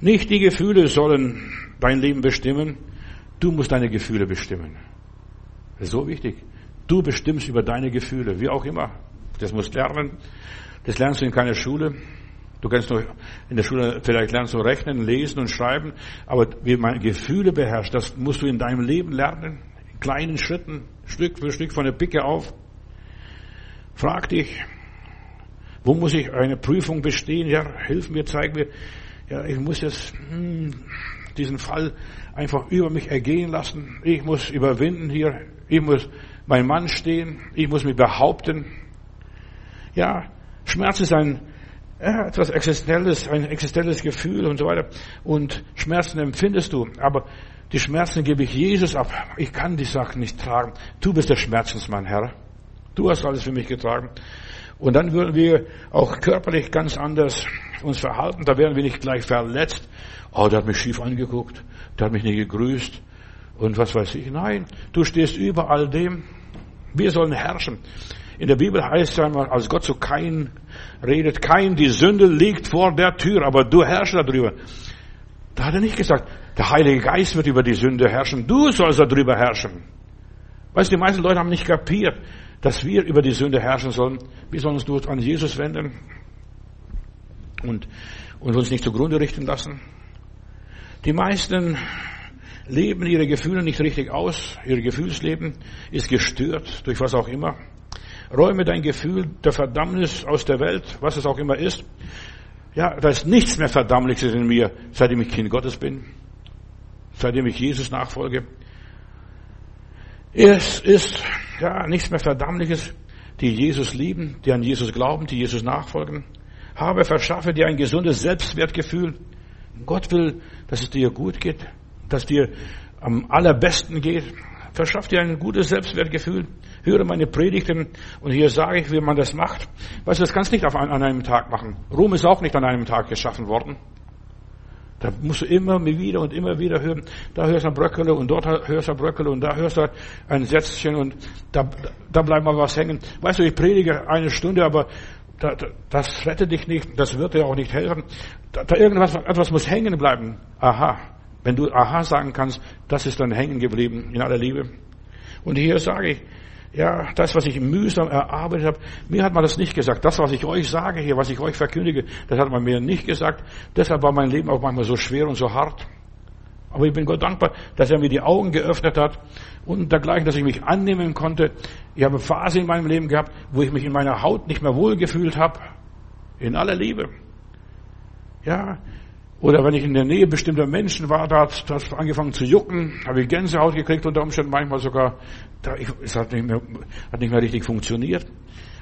Nicht die Gefühle sollen dein Leben bestimmen, du musst deine Gefühle bestimmen. So wichtig. Du bestimmst über deine Gefühle, wie auch immer. Das musst lernen. Das lernst du in keiner Schule. Du kannst nur in der Schule vielleicht lernst du rechnen, lesen und schreiben, aber wie man Gefühle beherrscht, das musst du in deinem Leben lernen. In kleinen Schritten, Stück für Stück von der Picke auf. Frag dich, wo muss ich eine Prüfung bestehen? Ja, hilf mir, zeig mir. Ja, ich muss jetzt hm, diesen Fall einfach über mich ergehen lassen. Ich muss überwinden hier. Ich muss mein Mann stehen. Ich muss mich behaupten. Ja, Schmerz ist ein ja, etwas Existenzielles, ein existenzielles Gefühl und so weiter. Und Schmerzen empfindest du. Aber die Schmerzen gebe ich Jesus ab. Ich kann die Sachen nicht tragen. Du bist der Schmerzensmann, Herr. Du hast alles für mich getragen. Und dann würden wir auch körperlich ganz anders uns verhalten. Da wären wir nicht gleich verletzt. Oh, der hat mich schief angeguckt. Der hat mich nicht gegrüßt. Und was weiß ich. Nein, du stehst über all dem. Wir sollen herrschen. In der Bibel heißt es einmal, als Gott zu Kain redet, Kain, die Sünde liegt vor der Tür, aber du herrschst darüber. Da hat er nicht gesagt, der Heilige Geist wird über die Sünde herrschen, du sollst darüber herrschen. Weißt du, die meisten Leute haben nicht kapiert dass wir über die Sünde herrschen sollen. Wir sollen uns an Jesus wenden und, und uns nicht zugrunde richten lassen. Die meisten leben ihre Gefühle nicht richtig aus. Ihr Gefühlsleben ist gestört durch was auch immer. Räume dein Gefühl der Verdammnis aus der Welt, was es auch immer ist. Ja, da ist nichts mehr Verdammliches in mir, seitdem ich Kind Gottes bin, seitdem ich Jesus nachfolge. Es ist ja nichts mehr Verdammliches, die Jesus lieben, die an Jesus glauben, die Jesus nachfolgen. Habe, verschaffe dir ein gesundes Selbstwertgefühl. Gott will, dass es dir gut geht, dass dir am allerbesten geht. Verschaff dir ein gutes Selbstwertgefühl. Höre meine Predigten und hier sage ich, wie man das macht. Weißt du, das kannst du nicht an einem Tag machen. Rom ist auch nicht an einem Tag geschaffen worden. Da musst du immer wieder und immer wieder hören. Da hörst du ein Bröckele und dort hörst du ein Bröckele und da hörst du ein Sätzchen und da, da bleibt mal was hängen. Weißt du, ich predige eine Stunde, aber da, das rettet dich nicht, das wird dir auch nicht helfen. Da, da irgendwas etwas muss hängen bleiben. Aha. Wenn du Aha sagen kannst, das ist dann hängen geblieben in aller Liebe. Und hier sage ich, ja, das, was ich mühsam erarbeitet habe, mir hat man das nicht gesagt. Das, was ich euch sage hier, was ich euch verkündige, das hat man mir nicht gesagt. Deshalb war mein Leben auch manchmal so schwer und so hart. Aber ich bin Gott dankbar, dass er mir die Augen geöffnet hat und dergleichen, dass ich mich annehmen konnte. Ich habe eine Phase in meinem Leben gehabt, wo ich mich in meiner Haut nicht mehr wohlgefühlt habe. In aller Liebe. Ja, oder wenn ich in der Nähe bestimmter Menschen war, da hat das angefangen zu jucken, habe ich Gänsehaut gekriegt, unter Umständen manchmal sogar, da, ich, es hat nicht, mehr, hat nicht mehr richtig funktioniert.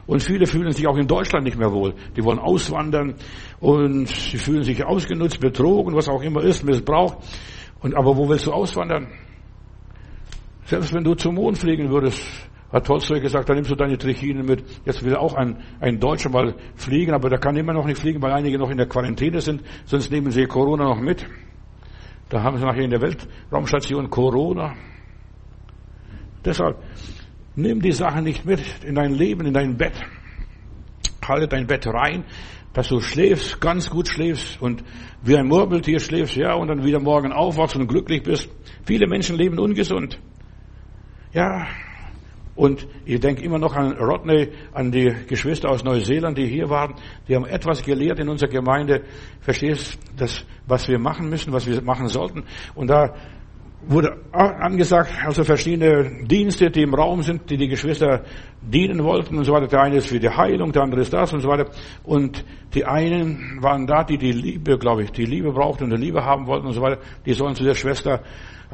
Und viele fühlen sich auch in Deutschland nicht mehr wohl. Die wollen auswandern und sie fühlen sich ausgenutzt, betrogen, was auch immer ist, missbraucht. Und aber wo willst du auswandern? Selbst wenn du zum Mond fliegen würdest, hat Tolstoi gesagt, da nimmst du deine Trichinen mit. Jetzt will auch ein, ein Deutscher mal fliegen, aber der kann immer noch nicht fliegen, weil einige noch in der Quarantäne sind, sonst nehmen sie Corona noch mit. Da haben sie nachher in der Weltraumstation Corona. Deshalb, nimm die Sachen nicht mit in dein Leben, in dein Bett. Halte dein Bett rein, dass du schläfst, ganz gut schläfst und wie ein Murmeltier schläfst, ja, und dann wieder morgen aufwachst und glücklich bist. Viele Menschen leben ungesund. Ja, und ich denke immer noch an Rodney, an die Geschwister aus Neuseeland, die hier waren. Die haben etwas gelehrt in unserer Gemeinde. Verstehst das, was wir machen müssen, was wir machen sollten. Und da wurde angesagt, also verschiedene Dienste, die im Raum sind, die die Geschwister dienen wollten und so weiter. Der eine ist für die Heilung, der andere ist das und so weiter. Und die einen waren da, die die Liebe, glaube ich, die Liebe brauchten und die Liebe haben wollten und so weiter. Die sollen zu der Schwester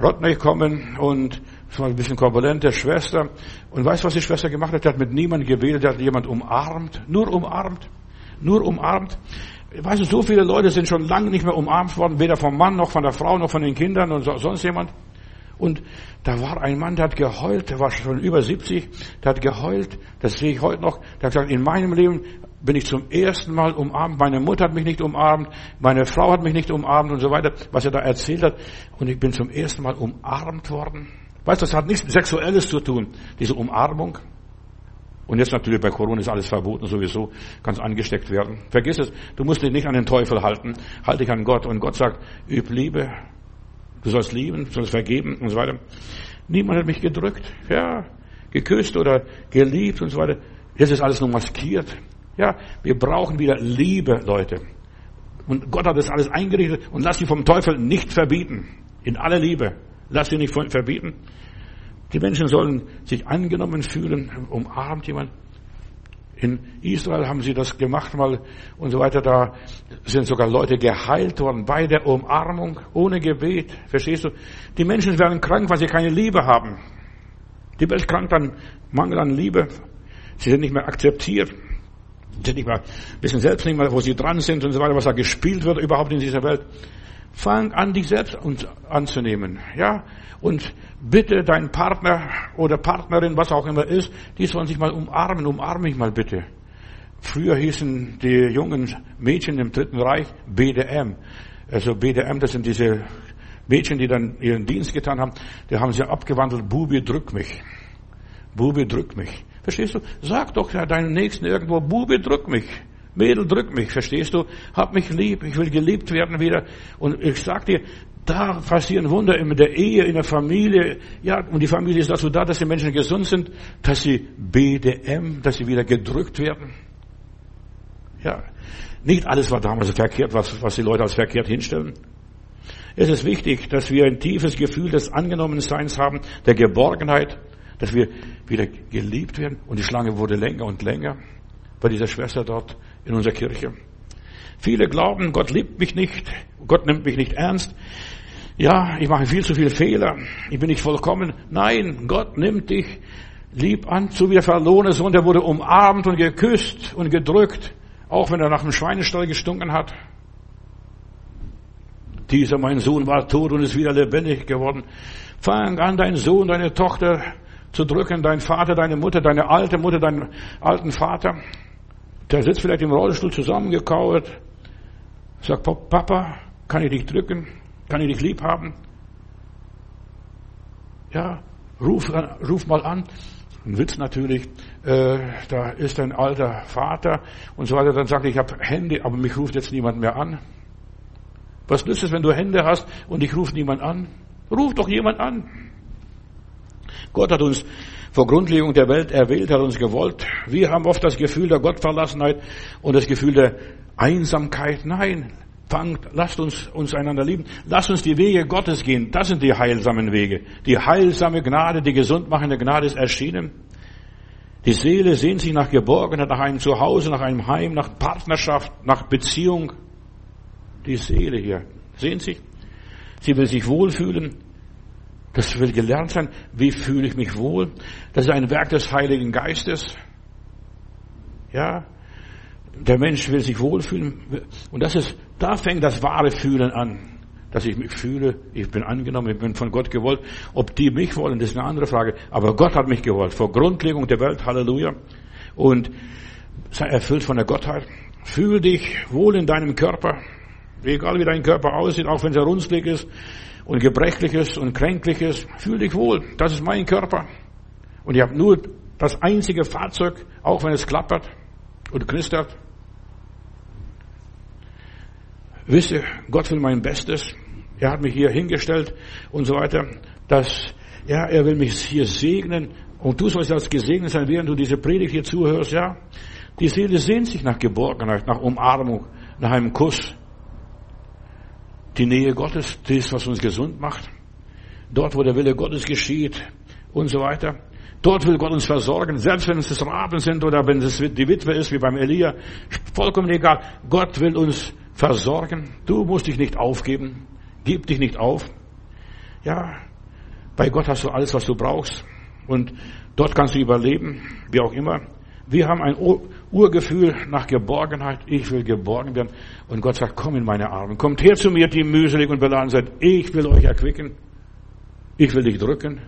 Rodney kommen und es war ein bisschen korpulente Schwester. Und weißt du, was die Schwester gemacht hat? Die hat mit niemandem gebetet, die hat jemand umarmt. Nur umarmt. Nur umarmt. Weißt du, so viele Leute sind schon lange nicht mehr umarmt worden, weder vom Mann noch von der Frau noch von den Kindern und sonst jemand. Und da war ein Mann, der hat geheult, der war schon über 70, der hat geheult, das sehe ich heute noch, der hat gesagt, in meinem Leben bin ich zum ersten Mal umarmt, meine Mutter hat mich nicht umarmt, meine Frau hat mich nicht umarmt und so weiter, was er da erzählt hat. Und ich bin zum ersten Mal umarmt worden. Weißt du, das hat nichts Sexuelles zu tun, diese Umarmung. Und jetzt natürlich bei Corona ist alles verboten sowieso, kannst angesteckt werden. Vergiss es, du musst dich nicht an den Teufel halten, halt dich an Gott. Und Gott sagt, üb Liebe, du sollst lieben, du sollst vergeben und so weiter. Niemand hat mich gedrückt, ja, geküsst oder geliebt und so weiter. Jetzt ist alles nur maskiert. Ja, wir brauchen wieder Liebe, Leute. Und Gott hat das alles eingerichtet und lass dich vom Teufel nicht verbieten. In aller Liebe. Lass dich nicht verbieten. Die Menschen sollen sich angenommen fühlen, umarmt jemand. In Israel haben sie das gemacht mal und so weiter. Da sind sogar Leute geheilt worden bei der Umarmung, ohne Gebet. Verstehst du? Die Menschen werden krank, weil sie keine Liebe haben. Die Welt krankt an Mangel an Liebe. Sie sind nicht mehr akzeptiert. Sind mehr, wissen selbst nicht mehr, wo sie dran sind und so weiter, was da gespielt wird überhaupt in dieser Welt. Fang an, dich selbst anzunehmen. Ja? Und bitte deinen Partner oder Partnerin, was auch immer ist, die sollen sich mal umarmen. Umarme mich mal bitte. Früher hießen die jungen Mädchen im Dritten Reich BDM. Also BDM, das sind diese Mädchen, die dann ihren Dienst getan haben, die haben sie abgewandelt, Bubi, drück mich. Bubi, drück mich. Verstehst du? Sag doch deinem Nächsten irgendwo, Bubi, drück mich. Mädel, drück mich, verstehst du? Hab mich lieb, ich will geliebt werden wieder. Und ich sag dir, da passieren Wunder in der Ehe, in der Familie. Ja, und die Familie ist dazu da, dass die Menschen gesund sind, dass sie BDM, dass sie wieder gedrückt werden. Ja, nicht alles war damals verkehrt, was, was die Leute als verkehrt hinstellen. Es ist wichtig, dass wir ein tiefes Gefühl des Angenommenseins haben, der Geborgenheit, dass wir wieder geliebt werden. Und die Schlange wurde länger und länger bei dieser Schwester dort in unserer Kirche. Viele glauben, Gott liebt mich nicht, Gott nimmt mich nicht ernst. Ja, ich mache viel zu viele Fehler, ich bin nicht vollkommen. Nein, Gott nimmt dich lieb an, so wie der verlorene Sohn, der wurde umarmt und geküsst und gedrückt, auch wenn er nach dem Schweinestall gestunken hat. Dieser mein Sohn war tot und ist wieder lebendig geworden. Fang an, deinen Sohn, deine Tochter zu drücken, dein Vater, deine Mutter, deine alte Mutter, deinen alten Vater. Der sitzt vielleicht im Rollstuhl zusammengekauert, sagt, Papa, kann ich dich drücken? Kann ich dich lieb haben? Ja, ruf, ruf mal an. Ein Witz natürlich, äh, da ist ein alter Vater und so weiter. Dann sagt er, ich habe Hände, aber mich ruft jetzt niemand mehr an. Was nützt es, wenn du Hände hast und dich ruft niemand an? Ruf doch jemand an. Gott hat uns vor Grundlegung der Welt erwählt, hat uns gewollt. Wir haben oft das Gefühl der Gottverlassenheit und das Gefühl der Einsamkeit. Nein, fangt, lasst uns uns einander lieben. Lasst uns die Wege Gottes gehen. Das sind die heilsamen Wege. Die heilsame Gnade, die gesundmachende Gnade ist erschienen. Die Seele sehnt sich nach Geborgenheit, nach einem Zuhause, nach einem Heim, nach Partnerschaft, nach Beziehung. Die Seele hier sehnt sich. Sie will sich wohlfühlen. Das will gelernt sein. Wie fühle ich mich wohl? Das ist ein Werk des Heiligen Geistes. Ja. Der Mensch will sich wohlfühlen. Und das ist, da fängt das wahre Fühlen an. Dass ich mich fühle, ich bin angenommen, ich bin von Gott gewollt. Ob die mich wollen, das ist eine andere Frage. Aber Gott hat mich gewollt. Vor Grundlegung der Welt, Halleluja. Und sei erfüllt von der Gottheit. Fühl dich wohl in deinem Körper. Egal wie dein Körper aussieht, auch wenn er runzlig ist und gebrechliches und kränkliches, fühl dich wohl. Das ist mein Körper. Und ich habe nur das einzige Fahrzeug, auch wenn es klappert und knistert. Wisse, Gott will mein Bestes. Er hat mich hier hingestellt und so weiter, dass ja, er will mich hier segnen und du sollst als gesegnet sein, während du diese Predigt hier zuhörst, ja. Die Seele sehnt sich nach Geborgenheit, nach Umarmung, nach einem Kuss. Die Nähe Gottes, das was uns gesund macht. Dort, wo der Wille Gottes geschieht und so weiter. Dort will Gott uns versorgen, selbst wenn es Raben sind oder wenn es die Witwe ist, wie beim Elia. Vollkommen egal. Gott will uns versorgen. Du musst dich nicht aufgeben. Gib dich nicht auf. Ja, bei Gott hast du alles, was du brauchst. Und dort kannst du überleben, wie auch immer. Wir haben ein Urgefühl nach Geborgenheit. Ich will geborgen werden. Und Gott sagt, komm in meine Arme. Kommt her zu mir, die mühselig und beladen seid. Ich will euch erquicken. Ich will dich drücken.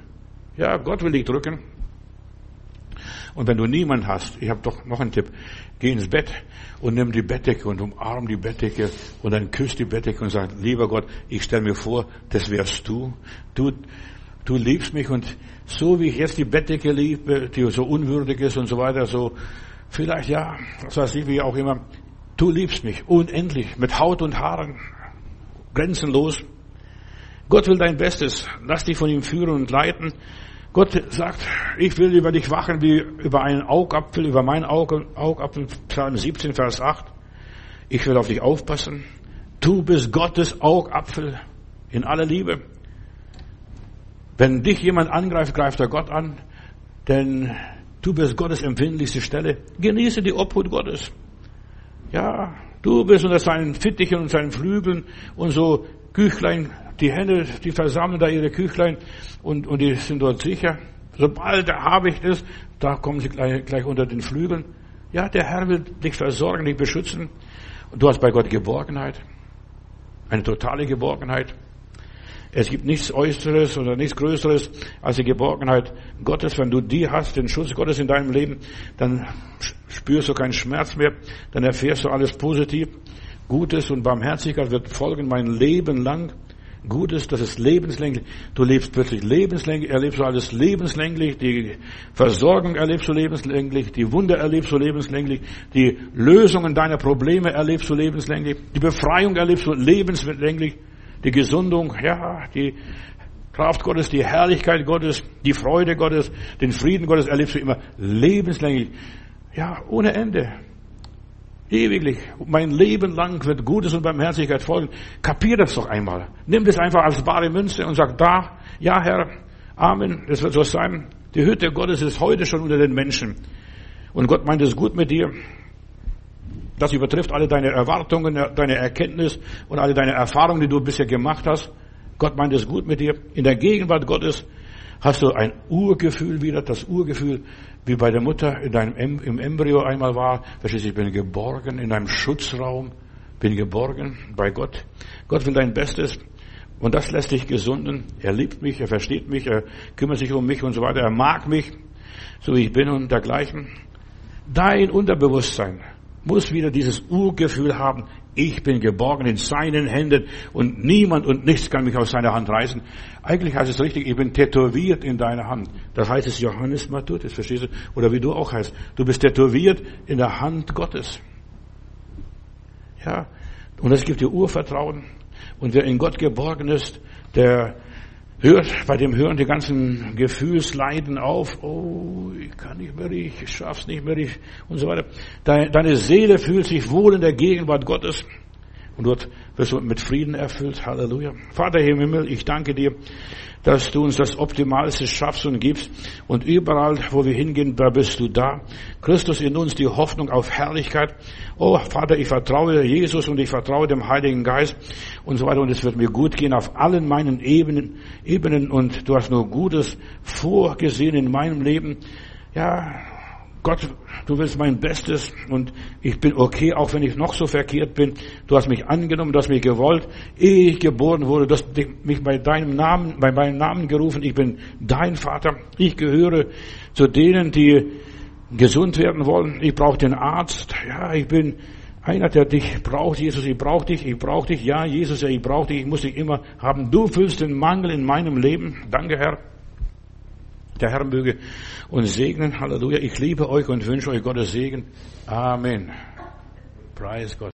Ja, Gott will dich drücken. Und wenn du niemand hast, ich habe doch noch einen Tipp, geh ins Bett und nimm die Bettdecke und umarm die Bettdecke und dann küsst die Bettdecke und sag, lieber Gott, ich stelle mir vor, das wärst du. Du du liebst mich und so wie ich jetzt die Bettdecke liebe, die so unwürdig ist und so weiter, so vielleicht ja, was weiß ich, wie auch immer, du liebst mich unendlich, mit Haut und Haaren, grenzenlos. Gott will dein Bestes, lass dich von ihm führen und leiten. Gott sagt, ich will über dich wachen wie über einen Augapfel, über meinen Augapfel, Psalm 17, Vers 8. Ich will auf dich aufpassen. Du bist Gottes Augapfel in aller Liebe. Wenn dich jemand angreift, greift er Gott an, denn du bist Gottes empfindlichste Stelle. Genieße die Obhut Gottes. Ja, du bist unter seinen Fittichen und seinen Flügeln und so Küchlein, die Hände, die versammeln da ihre Küchlein und, und die sind dort sicher. Sobald der Habicht ist, da kommen sie gleich, gleich unter den Flügeln. Ja, der Herr will dich versorgen, dich beschützen. Und du hast bei Gott Geborgenheit. Eine totale Geborgenheit. Es gibt nichts Äußeres oder nichts Größeres als die Geborgenheit Gottes. Wenn du die hast, den Schutz Gottes in deinem Leben, dann spürst du keinen Schmerz mehr, dann erfährst du alles positiv. Gutes und Barmherzigkeit wird folgen mein Leben lang. Gutes, das ist lebenslänglich. Du lebst plötzlich lebenslänglich, erlebst du alles lebenslänglich, die Versorgung erlebst du lebenslänglich, die Wunder erlebst du lebenslänglich, die Lösungen deiner Probleme erlebst du lebenslänglich, die Befreiung erlebst du lebenslänglich, die Gesundung, ja, die Kraft Gottes, die Herrlichkeit Gottes, die Freude Gottes, den Frieden Gottes erlebst du immer lebenslänglich. Ja, ohne Ende. Ewiglich. Mein Leben lang wird Gutes und Barmherzigkeit folgen. Kapier das doch einmal. Nimm das einfach als bare Münze und sag da, ja Herr, Amen, das wird so sein. Die Hütte Gottes ist heute schon unter den Menschen. Und Gott meint es gut mit dir. Das übertrifft alle deine Erwartungen, deine Erkenntnis und alle deine Erfahrungen, die du bisher gemacht hast. Gott meint es gut mit dir. In der Gegenwart Gottes hast du ein Urgefühl wieder, das Urgefühl, wie bei der Mutter in deinem, im Embryo einmal war. Verstehst du, ich bin geborgen in einem Schutzraum, bin geborgen bei Gott. Gott will dein Bestes. Und das lässt dich gesunden. Er liebt mich, er versteht mich, er kümmert sich um mich und so weiter. Er mag mich, so wie ich bin und dergleichen. Dein Unterbewusstsein muss wieder dieses Urgefühl haben, ich bin geborgen in seinen Händen und niemand und nichts kann mich aus seiner Hand reißen. Eigentlich heißt es richtig, ich bin tätowiert in deiner Hand. Das heißt es Johannes Matthäus, verstehst du? Oder wie du auch heißt. Du bist tätowiert in der Hand Gottes. Ja. Und das gibt dir Urvertrauen. Und wer in Gott geborgen ist, der hört, bei dem hören die ganzen Gefühlsleiden auf. Oh, ich kann nicht mehr, ich schaff's nicht mehr, ich, und so weiter. Deine Seele fühlt sich wohl in der Gegenwart Gottes. Und dort wirst du mit Frieden erfüllt. Halleluja. Vater im Himmel, ich danke dir, dass du uns das Optimalste schaffst und gibst. Und überall, wo wir hingehen, da bist du da. Christus in uns die Hoffnung auf Herrlichkeit. Oh, Vater, ich vertraue Jesus und ich vertraue dem Heiligen Geist und so weiter. Und es wird mir gut gehen auf allen meinen Ebenen, Ebenen. Und du hast nur Gutes vorgesehen in meinem Leben. Ja, Gott, du willst mein Bestes und ich bin okay, auch wenn ich noch so verkehrt bin. Du hast mich angenommen, du hast mich gewollt, ehe ich geboren wurde. Du hast mich bei deinem Namen, bei meinem Namen gerufen. Ich bin dein Vater. Ich gehöre zu denen, die gesund werden wollen. Ich brauche den Arzt. Ja, ich bin einer, der dich braucht. Jesus, ich brauche dich, ich brauche dich. Ja, Jesus, ich brauche dich. Ich muss dich immer haben. Du füllst den Mangel in meinem Leben. Danke, Herr. Der Herr möge uns segnen. Halleluja. Ich liebe euch und wünsche euch Gottes Segen. Amen. Preis Gott.